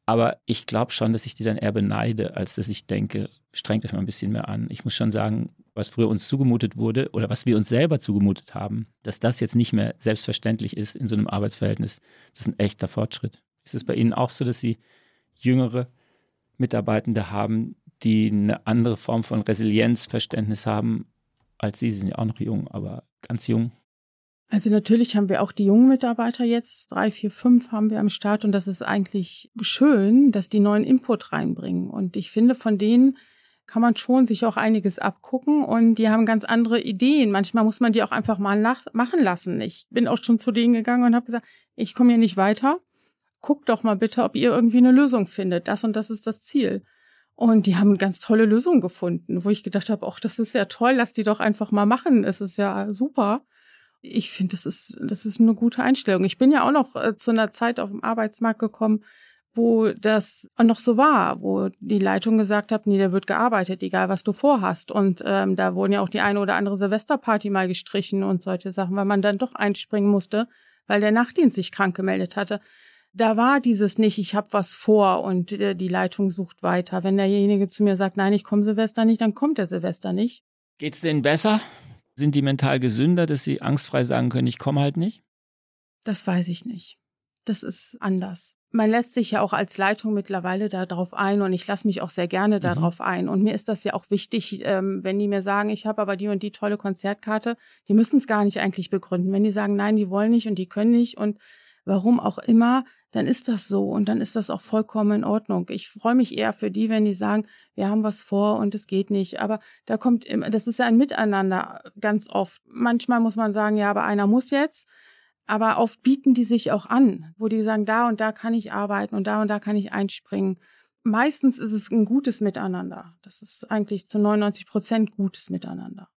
Aber ich glaube schon, dass ich die dann eher beneide, als dass ich denke, strengt euch mal ein bisschen mehr an. Ich muss schon sagen, was früher uns zugemutet wurde oder was wir uns selber zugemutet haben, dass das jetzt nicht mehr selbstverständlich ist in so einem Arbeitsverhältnis, das ist ein echter Fortschritt. Ist es bei Ihnen auch so, dass Sie jüngere Mitarbeitende haben, die eine andere Form von Resilienzverständnis haben als Sie? Sie sind ja auch noch jung, aber ganz jung. Also natürlich haben wir auch die jungen Mitarbeiter jetzt, drei, vier, fünf haben wir am Start und das ist eigentlich schön, dass die neuen Input reinbringen. Und ich finde, von denen kann man schon sich auch einiges abgucken und die haben ganz andere Ideen. Manchmal muss man die auch einfach mal nach machen lassen. Ich bin auch schon zu denen gegangen und habe gesagt, ich komme hier nicht weiter. Guckt doch mal bitte, ob ihr irgendwie eine Lösung findet. Das und das ist das Ziel. Und die haben ganz tolle Lösungen gefunden, wo ich gedacht habe, ach, das ist ja toll, lass die doch einfach mal machen. Es ist ja super ich finde, das ist, das ist eine gute Einstellung. Ich bin ja auch noch äh, zu einer Zeit auf dem Arbeitsmarkt gekommen, wo das noch so war, wo die Leitung gesagt hat, nee, da wird gearbeitet, egal was du vorhast. Und ähm, da wurden ja auch die eine oder andere Silvesterparty mal gestrichen und solche Sachen, weil man dann doch einspringen musste, weil der Nachtdienst sich krank gemeldet hatte. Da war dieses nicht, ich habe was vor und äh, die Leitung sucht weiter. Wenn derjenige zu mir sagt, nein, ich komme Silvester nicht, dann kommt der Silvester nicht. Geht's denen besser? Sind die mental gesünder, dass sie angstfrei sagen können, ich komme halt nicht? Das weiß ich nicht. Das ist anders. Man lässt sich ja auch als Leitung mittlerweile darauf ein und ich lasse mich auch sehr gerne darauf mhm. ein. Und mir ist das ja auch wichtig, ähm, wenn die mir sagen, ich habe aber die und die tolle Konzertkarte, die müssen es gar nicht eigentlich begründen. Wenn die sagen, nein, die wollen nicht und die können nicht und warum auch immer, dann ist das so und dann ist das auch vollkommen in Ordnung. Ich freue mich eher für die, wenn die sagen, wir haben was vor und es geht nicht. Aber da kommt immer, das ist ja ein Miteinander ganz oft. Manchmal muss man sagen, ja, aber einer muss jetzt. Aber oft bieten die sich auch an, wo die sagen, da und da kann ich arbeiten und da und da kann ich einspringen. Meistens ist es ein gutes Miteinander. Das ist eigentlich zu 99 Prozent gutes Miteinander.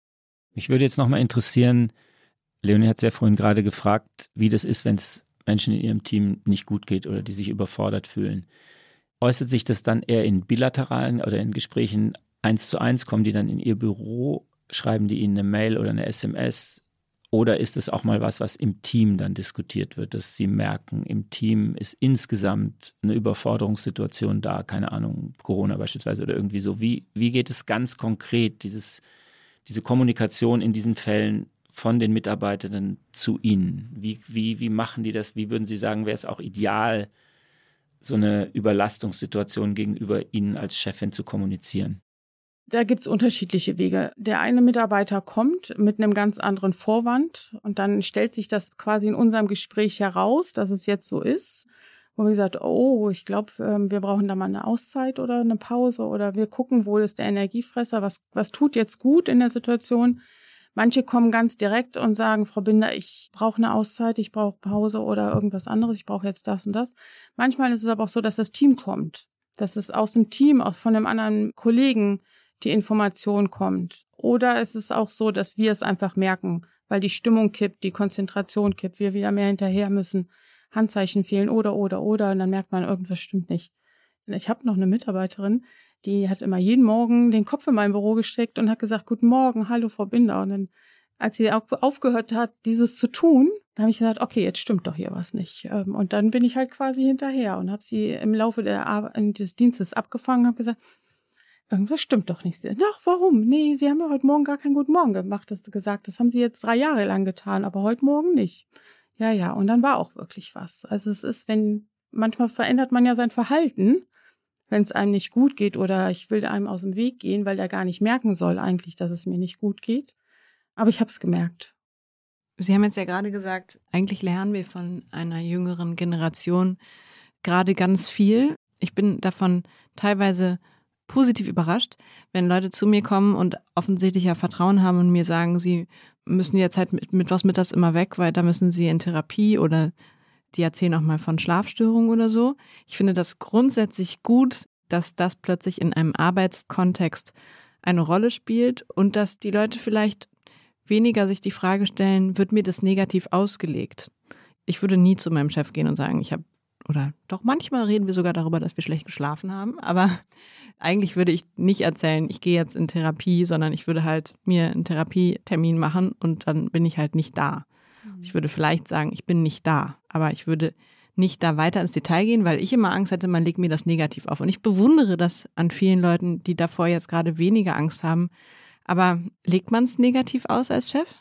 Mich würde jetzt nochmal interessieren, Leonie hat sehr vorhin gerade gefragt, wie das ist, wenn es Menschen in ihrem Team nicht gut geht oder die sich überfordert fühlen. Äußert sich das dann eher in bilateralen oder in Gesprächen eins zu eins? Kommen die dann in ihr Büro, schreiben die ihnen eine Mail oder eine SMS? Oder ist es auch mal was, was im Team dann diskutiert wird, dass sie merken, im Team ist insgesamt eine Überforderungssituation da, keine Ahnung, Corona beispielsweise oder irgendwie so. Wie, wie geht es ganz konkret, dieses, diese Kommunikation in diesen Fällen von den Mitarbeitenden zu Ihnen? Wie, wie, wie machen die das? Wie würden Sie sagen, wäre es auch ideal, so eine Überlastungssituation gegenüber Ihnen als Chefin zu kommunizieren? Da gibt es unterschiedliche Wege. Der eine Mitarbeiter kommt mit einem ganz anderen Vorwand und dann stellt sich das quasi in unserem Gespräch heraus, dass es jetzt so ist. Wo wir gesagt, oh, ich glaube, ähm, wir brauchen da mal eine Auszeit oder eine Pause oder wir gucken, wo ist der Energiefresser, was, was tut jetzt gut in der Situation. Manche kommen ganz direkt und sagen, Frau Binder, ich brauche eine Auszeit, ich brauche Pause oder irgendwas anderes, ich brauche jetzt das und das. Manchmal ist es aber auch so, dass das Team kommt, dass es aus dem Team, auch von einem anderen Kollegen die Information kommt. Oder es ist auch so, dass wir es einfach merken, weil die Stimmung kippt, die Konzentration kippt, wir wieder mehr hinterher müssen, Handzeichen fehlen oder, oder, oder, und dann merkt man, irgendwas stimmt nicht. Ich habe noch eine Mitarbeiterin, die hat immer jeden Morgen den Kopf in mein Büro gesteckt und hat gesagt, guten Morgen, hallo Frau Binder. Und dann, als sie aufgehört hat, dieses zu tun, habe ich gesagt, okay, jetzt stimmt doch hier was nicht. Ähm, und dann bin ich halt quasi hinterher und habe sie im Laufe der des Dienstes abgefangen und habe gesagt, irgendwas stimmt doch nicht. Doch, warum? Nee, Sie haben ja heute Morgen gar keinen guten Morgen gemacht, das gesagt. Das haben Sie jetzt drei Jahre lang getan, aber heute Morgen nicht. Ja, ja, und dann war auch wirklich was. Also es ist, wenn, manchmal verändert man ja sein Verhalten wenn es einem nicht gut geht oder ich will einem aus dem Weg gehen, weil der gar nicht merken soll eigentlich, dass es mir nicht gut geht. Aber ich habe es gemerkt. Sie haben jetzt ja gerade gesagt, eigentlich lernen wir von einer jüngeren Generation gerade ganz viel. Ich bin davon teilweise positiv überrascht, wenn Leute zu mir kommen und offensichtlich ja Vertrauen haben und mir sagen, sie müssen jetzt halt mit, mit was mit das immer weg, weil da müssen sie in Therapie oder die erzählen auch mal von Schlafstörungen oder so. Ich finde das grundsätzlich gut, dass das plötzlich in einem Arbeitskontext eine Rolle spielt und dass die Leute vielleicht weniger sich die Frage stellen, wird mir das negativ ausgelegt? Ich würde nie zu meinem Chef gehen und sagen, ich habe oder doch manchmal reden wir sogar darüber, dass wir schlecht geschlafen haben. Aber eigentlich würde ich nicht erzählen, ich gehe jetzt in Therapie, sondern ich würde halt mir einen Therapietermin machen und dann bin ich halt nicht da. Ich würde vielleicht sagen, ich bin nicht da, aber ich würde nicht da weiter ins Detail gehen, weil ich immer Angst hätte, man legt mir das negativ auf. Und ich bewundere das an vielen Leuten, die davor jetzt gerade weniger Angst haben. Aber legt man es negativ aus als Chef?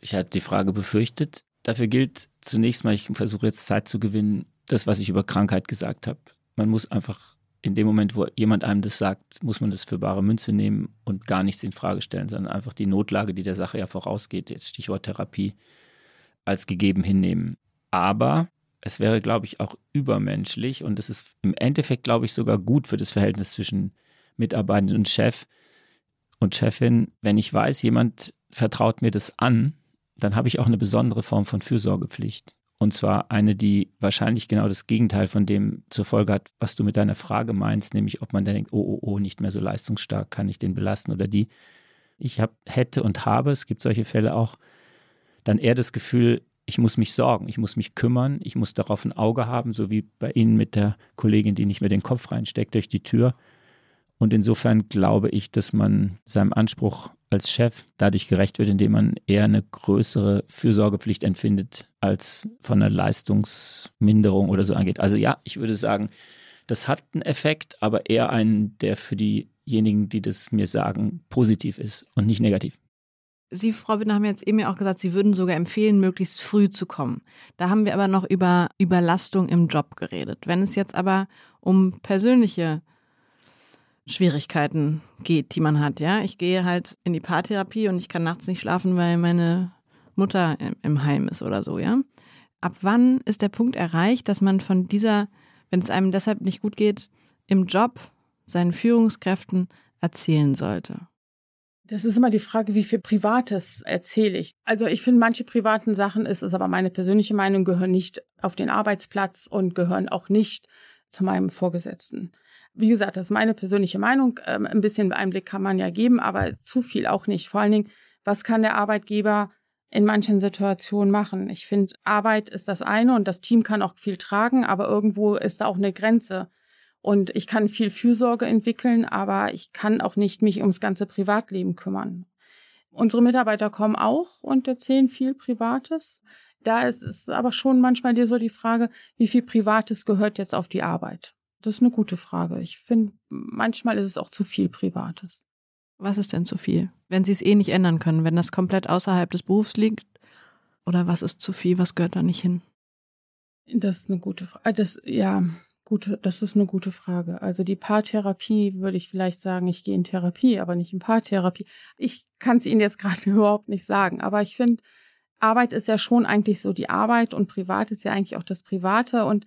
Ich hatte die Frage befürchtet. Dafür gilt zunächst mal, ich versuche jetzt Zeit zu gewinnen, das, was ich über Krankheit gesagt habe. Man muss einfach in dem Moment, wo jemand einem das sagt, muss man das für bare Münze nehmen und gar nichts in Frage stellen, sondern einfach die Notlage, die der Sache ja vorausgeht, jetzt Stichwort Therapie, als gegeben hinnehmen. Aber es wäre, glaube ich, auch übermenschlich und es ist im Endeffekt, glaube ich, sogar gut für das Verhältnis zwischen Mitarbeitenden und Chef und Chefin, wenn ich weiß, jemand vertraut mir das an, dann habe ich auch eine besondere Form von Fürsorgepflicht. Und zwar eine, die wahrscheinlich genau das Gegenteil von dem zur Folge hat, was du mit deiner Frage meinst, nämlich ob man dann denkt, oh, oh, oh, nicht mehr so leistungsstark, kann ich den belasten oder die. Ich hab, hätte und habe, es gibt solche Fälle auch, dann eher das Gefühl, ich muss mich sorgen, ich muss mich kümmern, ich muss darauf ein Auge haben, so wie bei Ihnen mit der Kollegin, die nicht mehr den Kopf reinsteckt durch die Tür. Und insofern glaube ich, dass man seinem Anspruch als Chef dadurch gerecht wird, indem man eher eine größere Fürsorgepflicht empfindet, als von einer Leistungsminderung oder so angeht. Also ja, ich würde sagen, das hat einen Effekt, aber eher einen, der für diejenigen, die das mir sagen, positiv ist und nicht negativ. Sie, Frau Bittner, haben jetzt eben auch gesagt, Sie würden sogar empfehlen, möglichst früh zu kommen. Da haben wir aber noch über Überlastung im Job geredet. Wenn es jetzt aber um persönliche Schwierigkeiten geht, die man hat. Ja, ich gehe halt in die Paartherapie und ich kann nachts nicht schlafen, weil meine Mutter im Heim ist oder so. Ja, ab wann ist der Punkt erreicht, dass man von dieser, wenn es einem deshalb nicht gut geht, im Job seinen Führungskräften erzählen sollte? Das ist immer die Frage, wie viel Privates erzähle ich. Also ich finde, manche privaten Sachen, ist es aber meine persönliche Meinung, gehören nicht auf den Arbeitsplatz und gehören auch nicht zu meinem Vorgesetzten. Wie gesagt, das ist meine persönliche Meinung. Ähm, ein bisschen Einblick kann man ja geben, aber zu viel auch nicht. Vor allen Dingen, was kann der Arbeitgeber in manchen Situationen machen? Ich finde, Arbeit ist das eine und das Team kann auch viel tragen, aber irgendwo ist da auch eine Grenze. Und ich kann viel Fürsorge entwickeln, aber ich kann auch nicht mich ums ganze Privatleben kümmern. Unsere Mitarbeiter kommen auch und erzählen viel Privates. Da ist es aber schon manchmal dir so die Frage, wie viel Privates gehört jetzt auf die Arbeit? Das ist eine gute Frage. Ich finde, manchmal ist es auch zu viel Privates. Was ist denn zu viel? Wenn Sie es eh nicht ändern können, wenn das komplett außerhalb des Berufs liegt? Oder was ist zu viel? Was gehört da nicht hin? Das ist eine gute Frage. Äh, das, ja, gute, das ist eine gute Frage. Also die Paartherapie würde ich vielleicht sagen, ich gehe in Therapie, aber nicht in Paartherapie. Ich kann es Ihnen jetzt gerade überhaupt nicht sagen, aber ich finde, Arbeit ist ja schon eigentlich so die Arbeit und Privat ist ja eigentlich auch das Private und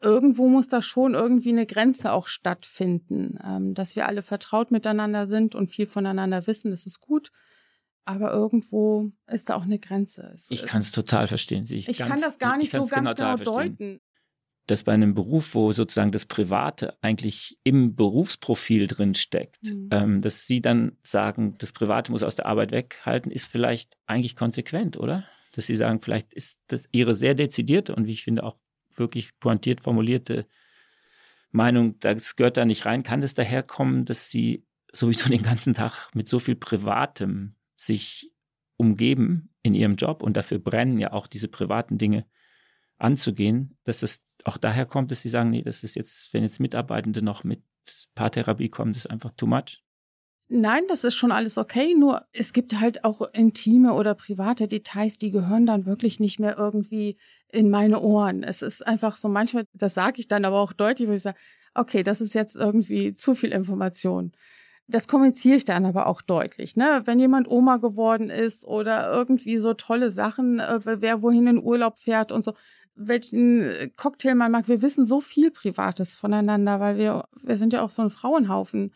irgendwo muss da schon irgendwie eine Grenze auch stattfinden, ähm, dass wir alle vertraut miteinander sind und viel voneinander wissen, das ist gut. Aber irgendwo ist da auch eine Grenze. Es, ich kann es total verstehen. Ich, ich ganz, kann das gar nicht so ganz genau, genau deuten. Dass bei einem Beruf, wo sozusagen das Private eigentlich im Berufsprofil drin steckt, mhm. ähm, dass Sie dann sagen, das Private muss aus der Arbeit weghalten, ist vielleicht eigentlich konsequent, oder? Dass Sie sagen, vielleicht ist das Ihre sehr dezidierte und wie ich finde auch wirklich pointiert formulierte Meinung, das gehört da nicht rein, kann es daherkommen, dass sie sowieso den ganzen Tag mit so viel Privatem sich umgeben in ihrem Job und dafür brennen, ja auch diese privaten Dinge anzugehen, dass es auch daher kommt, dass sie sagen, nee, das ist jetzt, wenn jetzt Mitarbeitende noch mit Paartherapie kommen, das ist einfach too much. Nein, das ist schon alles okay, nur es gibt halt auch intime oder private Details, die gehören dann wirklich nicht mehr irgendwie in meine Ohren. Es ist einfach so manchmal, das sage ich dann aber auch deutlich, wo ich sage, okay, das ist jetzt irgendwie zu viel Information. Das kommuniziere ich dann aber auch deutlich. Ne? Wenn jemand Oma geworden ist oder irgendwie so tolle Sachen, äh, wer wohin in Urlaub fährt und so, welchen Cocktail man mag. Wir wissen so viel Privates voneinander, weil wir, wir sind ja auch so ein Frauenhaufen.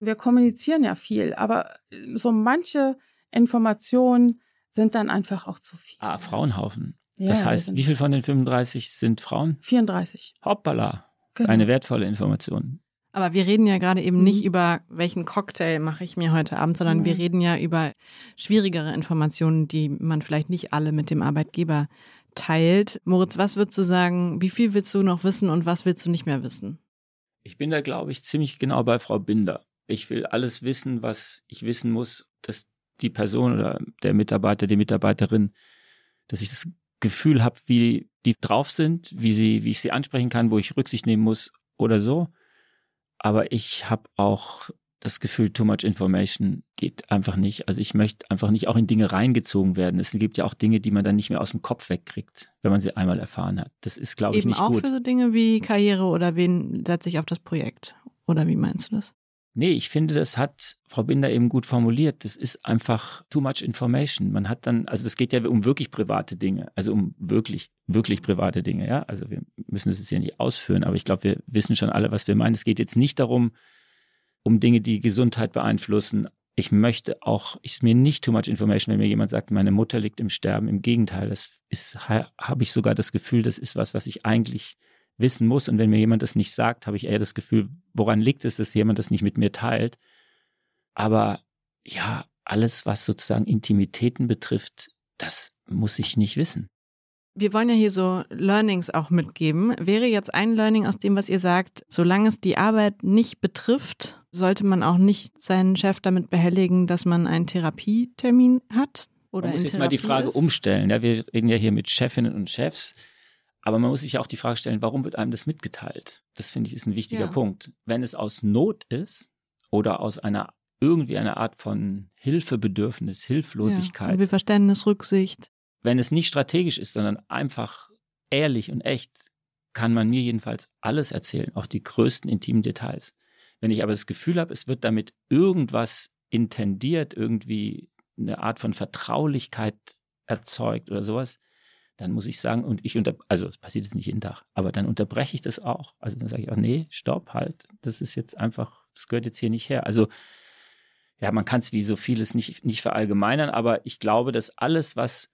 Wir kommunizieren ja viel, aber so manche Informationen sind dann einfach auch zu viel. Ah, Frauenhaufen. Ja, das heißt, wie viel von den 35 sind Frauen? 34. Hoppala. Genau. Eine wertvolle Information. Aber wir reden ja gerade eben mhm. nicht über, welchen Cocktail mache ich mir heute Abend, sondern mhm. wir reden ja über schwierigere Informationen, die man vielleicht nicht alle mit dem Arbeitgeber teilt. Moritz, was würdest du sagen, wie viel willst du noch wissen und was willst du nicht mehr wissen? Ich bin da, glaube ich, ziemlich genau bei Frau Binder. Ich will alles wissen, was ich wissen muss, dass die Person oder der Mitarbeiter, die Mitarbeiterin, dass ich das Gefühl habe, wie die drauf sind, wie sie, wie ich sie ansprechen kann, wo ich Rücksicht nehmen muss oder so. Aber ich habe auch das Gefühl, too much information geht einfach nicht. Also ich möchte einfach nicht auch in Dinge reingezogen werden. Es gibt ja auch Dinge, die man dann nicht mehr aus dem Kopf wegkriegt, wenn man sie einmal erfahren hat. Das ist, glaube ich, nicht gut. Eben auch für so Dinge wie Karriere oder wen setze ich auf das Projekt? Oder wie meinst du das? Nee, ich finde, das hat Frau Binder eben gut formuliert. Das ist einfach too much information. Man hat dann, also das geht ja um wirklich private Dinge, also um wirklich, wirklich private Dinge, ja. Also wir müssen das jetzt hier nicht ausführen, aber ich glaube, wir wissen schon alle, was wir meinen. Es geht jetzt nicht darum, um Dinge, die Gesundheit beeinflussen. Ich möchte auch, ist mir nicht too much information, wenn mir jemand sagt, meine Mutter liegt im Sterben. Im Gegenteil, das ist, habe ich sogar das Gefühl, das ist was, was ich eigentlich wissen muss. Und wenn mir jemand das nicht sagt, habe ich eher das Gefühl, woran liegt es, dass jemand das nicht mit mir teilt. Aber ja, alles, was sozusagen Intimitäten betrifft, das muss ich nicht wissen. Wir wollen ja hier so Learnings auch mitgeben. Wäre jetzt ein Learning aus dem, was ihr sagt, solange es die Arbeit nicht betrifft, sollte man auch nicht seinen Chef damit behelligen, dass man einen Therapietermin hat? Oder man muss jetzt mal die Frage ist? umstellen. Ja, wir reden ja hier mit Chefinnen und Chefs. Aber man muss sich auch die Frage stellen, warum wird einem das mitgeteilt? Das finde ich ist ein wichtiger ja. Punkt. Wenn es aus Not ist oder aus einer irgendwie einer Art von Hilfebedürfnis, Hilflosigkeit. Ja, Verständnis, Rücksicht. Wenn es nicht strategisch ist, sondern einfach ehrlich und echt, kann man mir jedenfalls alles erzählen, auch die größten intimen Details. Wenn ich aber das Gefühl habe, es wird damit irgendwas intendiert, irgendwie eine Art von Vertraulichkeit erzeugt oder sowas, dann muss ich sagen, und ich unter, also es passiert jetzt nicht jeden Tag, aber dann unterbreche ich das auch. Also dann sage ich auch, nee, stopp, halt, das ist jetzt einfach, das gehört jetzt hier nicht her. Also ja, man kann es wie so vieles nicht, nicht verallgemeinern, aber ich glaube, dass alles, was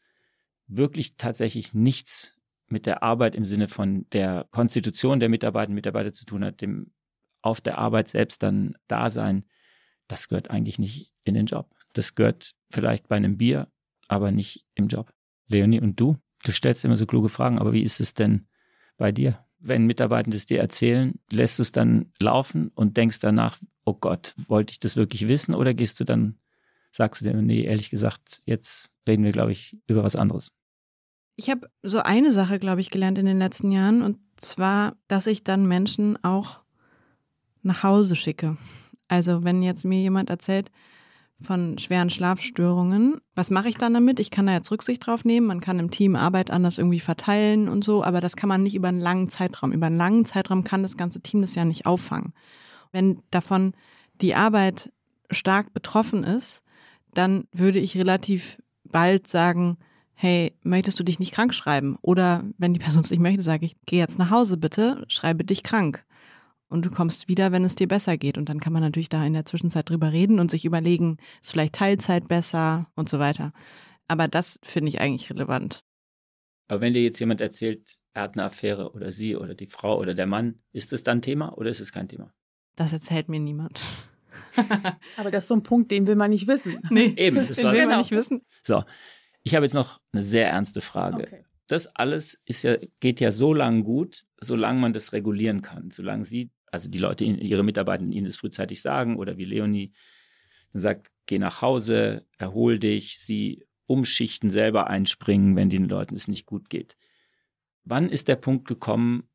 wirklich tatsächlich nichts mit der Arbeit im Sinne von der Konstitution der Mitarbeiter und Mitarbeiter zu tun hat, dem auf der Arbeit selbst dann da sein, das gehört eigentlich nicht in den Job. Das gehört vielleicht bei einem Bier, aber nicht im Job. Leonie, und du? Du stellst immer so kluge Fragen, aber wie ist es denn bei dir? Wenn Mitarbeitende es dir erzählen, lässt du es dann laufen und denkst danach, oh Gott, wollte ich das wirklich wissen? Oder gehst du dann, sagst du dir, nee, ehrlich gesagt, jetzt reden wir, glaube ich, über was anderes? Ich habe so eine Sache, glaube ich, gelernt in den letzten Jahren und zwar, dass ich dann Menschen auch nach Hause schicke. Also wenn jetzt mir jemand erzählt, von schweren Schlafstörungen. Was mache ich dann damit? Ich kann da jetzt Rücksicht drauf nehmen. Man kann im Team Arbeit anders irgendwie verteilen und so, aber das kann man nicht über einen langen Zeitraum. Über einen langen Zeitraum kann das ganze Team das ja nicht auffangen. Wenn davon die Arbeit stark betroffen ist, dann würde ich relativ bald sagen, hey, möchtest du dich nicht krank schreiben? Oder wenn die Person es nicht möchte, sage ich, geh jetzt nach Hause bitte, schreibe dich krank und du kommst wieder, wenn es dir besser geht. Und dann kann man natürlich da in der Zwischenzeit drüber reden und sich überlegen, ist vielleicht Teilzeit besser und so weiter. Aber das finde ich eigentlich relevant. Aber wenn dir jetzt jemand erzählt, er hat eine Affäre oder sie oder die Frau oder der Mann, ist das dann Thema oder ist es kein Thema? Das erzählt mir niemand. Aber das ist so ein Punkt, den will man nicht wissen. Nee, eben. Das den will man nicht wissen. So, ich habe jetzt noch eine sehr ernste Frage. Okay das alles ist ja, geht ja so lange gut, solange man das regulieren kann. Solange sie, also die Leute, ihre Mitarbeiter ihnen das frühzeitig sagen oder wie Leonie dann sagt, geh nach Hause, erhol dich, sie umschichten, selber einspringen, wenn den Leuten es nicht gut geht. Wann ist der Punkt gekommen,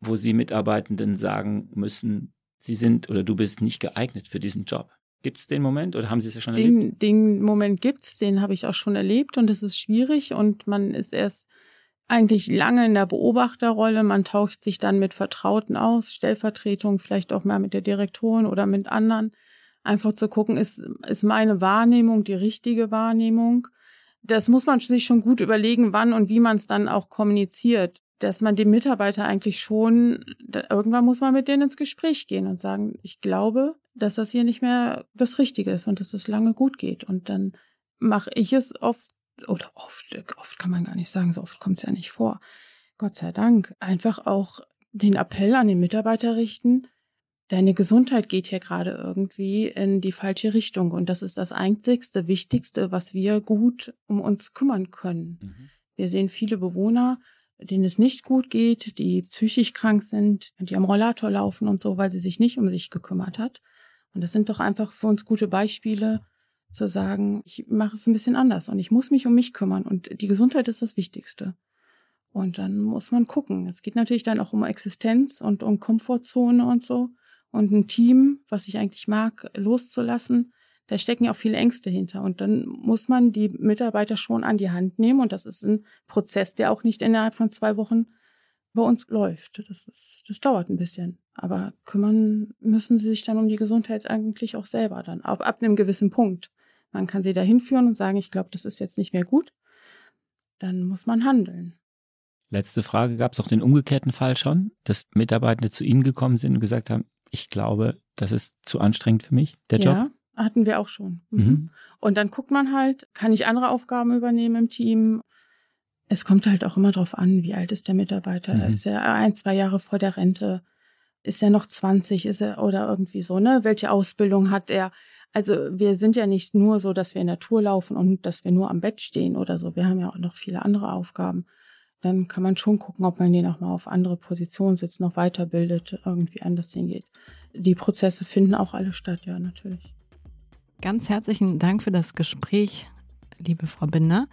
wo sie Mitarbeitenden sagen müssen, sie sind oder du bist nicht geeignet für diesen Job? Gibt es den Moment oder haben Sie es ja schon den, erlebt? Den Moment gibt es, den habe ich auch schon erlebt und es ist schwierig und man ist erst eigentlich lange in der Beobachterrolle. Man tauscht sich dann mit Vertrauten aus, Stellvertretung, vielleicht auch mal mit der Direktorin oder mit anderen. Einfach zu gucken, ist, ist meine Wahrnehmung die richtige Wahrnehmung? Das muss man sich schon gut überlegen, wann und wie man es dann auch kommuniziert. Dass man dem Mitarbeiter eigentlich schon, irgendwann muss man mit denen ins Gespräch gehen und sagen, ich glaube, dass das hier nicht mehr das Richtige ist und dass es lange gut geht. Und dann mache ich es oft oder oft, oft kann man gar nicht sagen, so oft kommt es ja nicht vor. Gott sei Dank. Einfach auch den Appell an den Mitarbeiter richten, deine Gesundheit geht hier gerade irgendwie in die falsche Richtung. Und das ist das einzigste, wichtigste, was wir gut um uns kümmern können. Mhm. Wir sehen viele Bewohner, denen es nicht gut geht, die psychisch krank sind, die am Rollator laufen und so, weil sie sich nicht um sich gekümmert hat. Und das sind doch einfach für uns gute Beispiele, zu sagen, ich mache es ein bisschen anders und ich muss mich um mich kümmern und die Gesundheit ist das Wichtigste. Und dann muss man gucken. Es geht natürlich dann auch um Existenz und um Komfortzone und so und ein Team, was ich eigentlich mag, loszulassen. Da stecken ja auch viele Ängste hinter. Und dann muss man die Mitarbeiter schon an die Hand nehmen. Und das ist ein Prozess, der auch nicht innerhalb von zwei Wochen bei uns läuft. Das, ist, das dauert ein bisschen. Aber kümmern müssen sie sich dann um die Gesundheit eigentlich auch selber dann, ab, ab einem gewissen Punkt. Man kann sie dahin führen und sagen, ich glaube, das ist jetzt nicht mehr gut. Dann muss man handeln. Letzte Frage, gab es auch den umgekehrten Fall schon, dass Mitarbeitende zu Ihnen gekommen sind und gesagt haben, ich glaube, das ist zu anstrengend für mich, der Job? Ja, hatten wir auch schon. Mhm. Mhm. Und dann guckt man halt, kann ich andere Aufgaben übernehmen im Team? Es kommt halt auch immer darauf an, wie alt ist der Mitarbeiter. Mhm. Ist er ein, zwei Jahre vor der Rente? Ist er noch 20? Ist er oder irgendwie so, ne? Welche Ausbildung hat er? Also wir sind ja nicht nur so, dass wir in der Tour laufen und dass wir nur am Bett stehen oder so. Wir haben ja auch noch viele andere Aufgaben. Dann kann man schon gucken, ob man den auch mal auf andere Positionen sitzt, noch weiterbildet, irgendwie anders hingeht. Die Prozesse finden auch alle statt, ja, natürlich. Ganz herzlichen Dank für das Gespräch, liebe Frau Binder.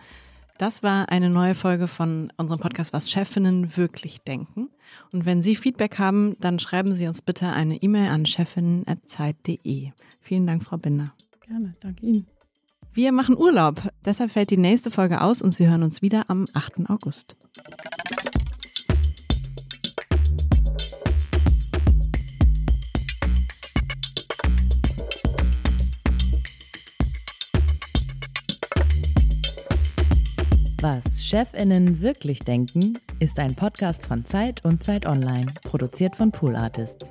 Das war eine neue Folge von unserem Podcast, was Chefinnen wirklich denken. Und wenn Sie Feedback haben, dann schreiben Sie uns bitte eine E-Mail an chefinnen.zeit.de. Vielen Dank, Frau Binder. Gerne, danke Ihnen. Wir machen Urlaub, deshalb fällt die nächste Folge aus und Sie hören uns wieder am 8. August. Was Chefinnen wirklich denken, ist ein Podcast von Zeit und Zeit Online, produziert von Pool Artists.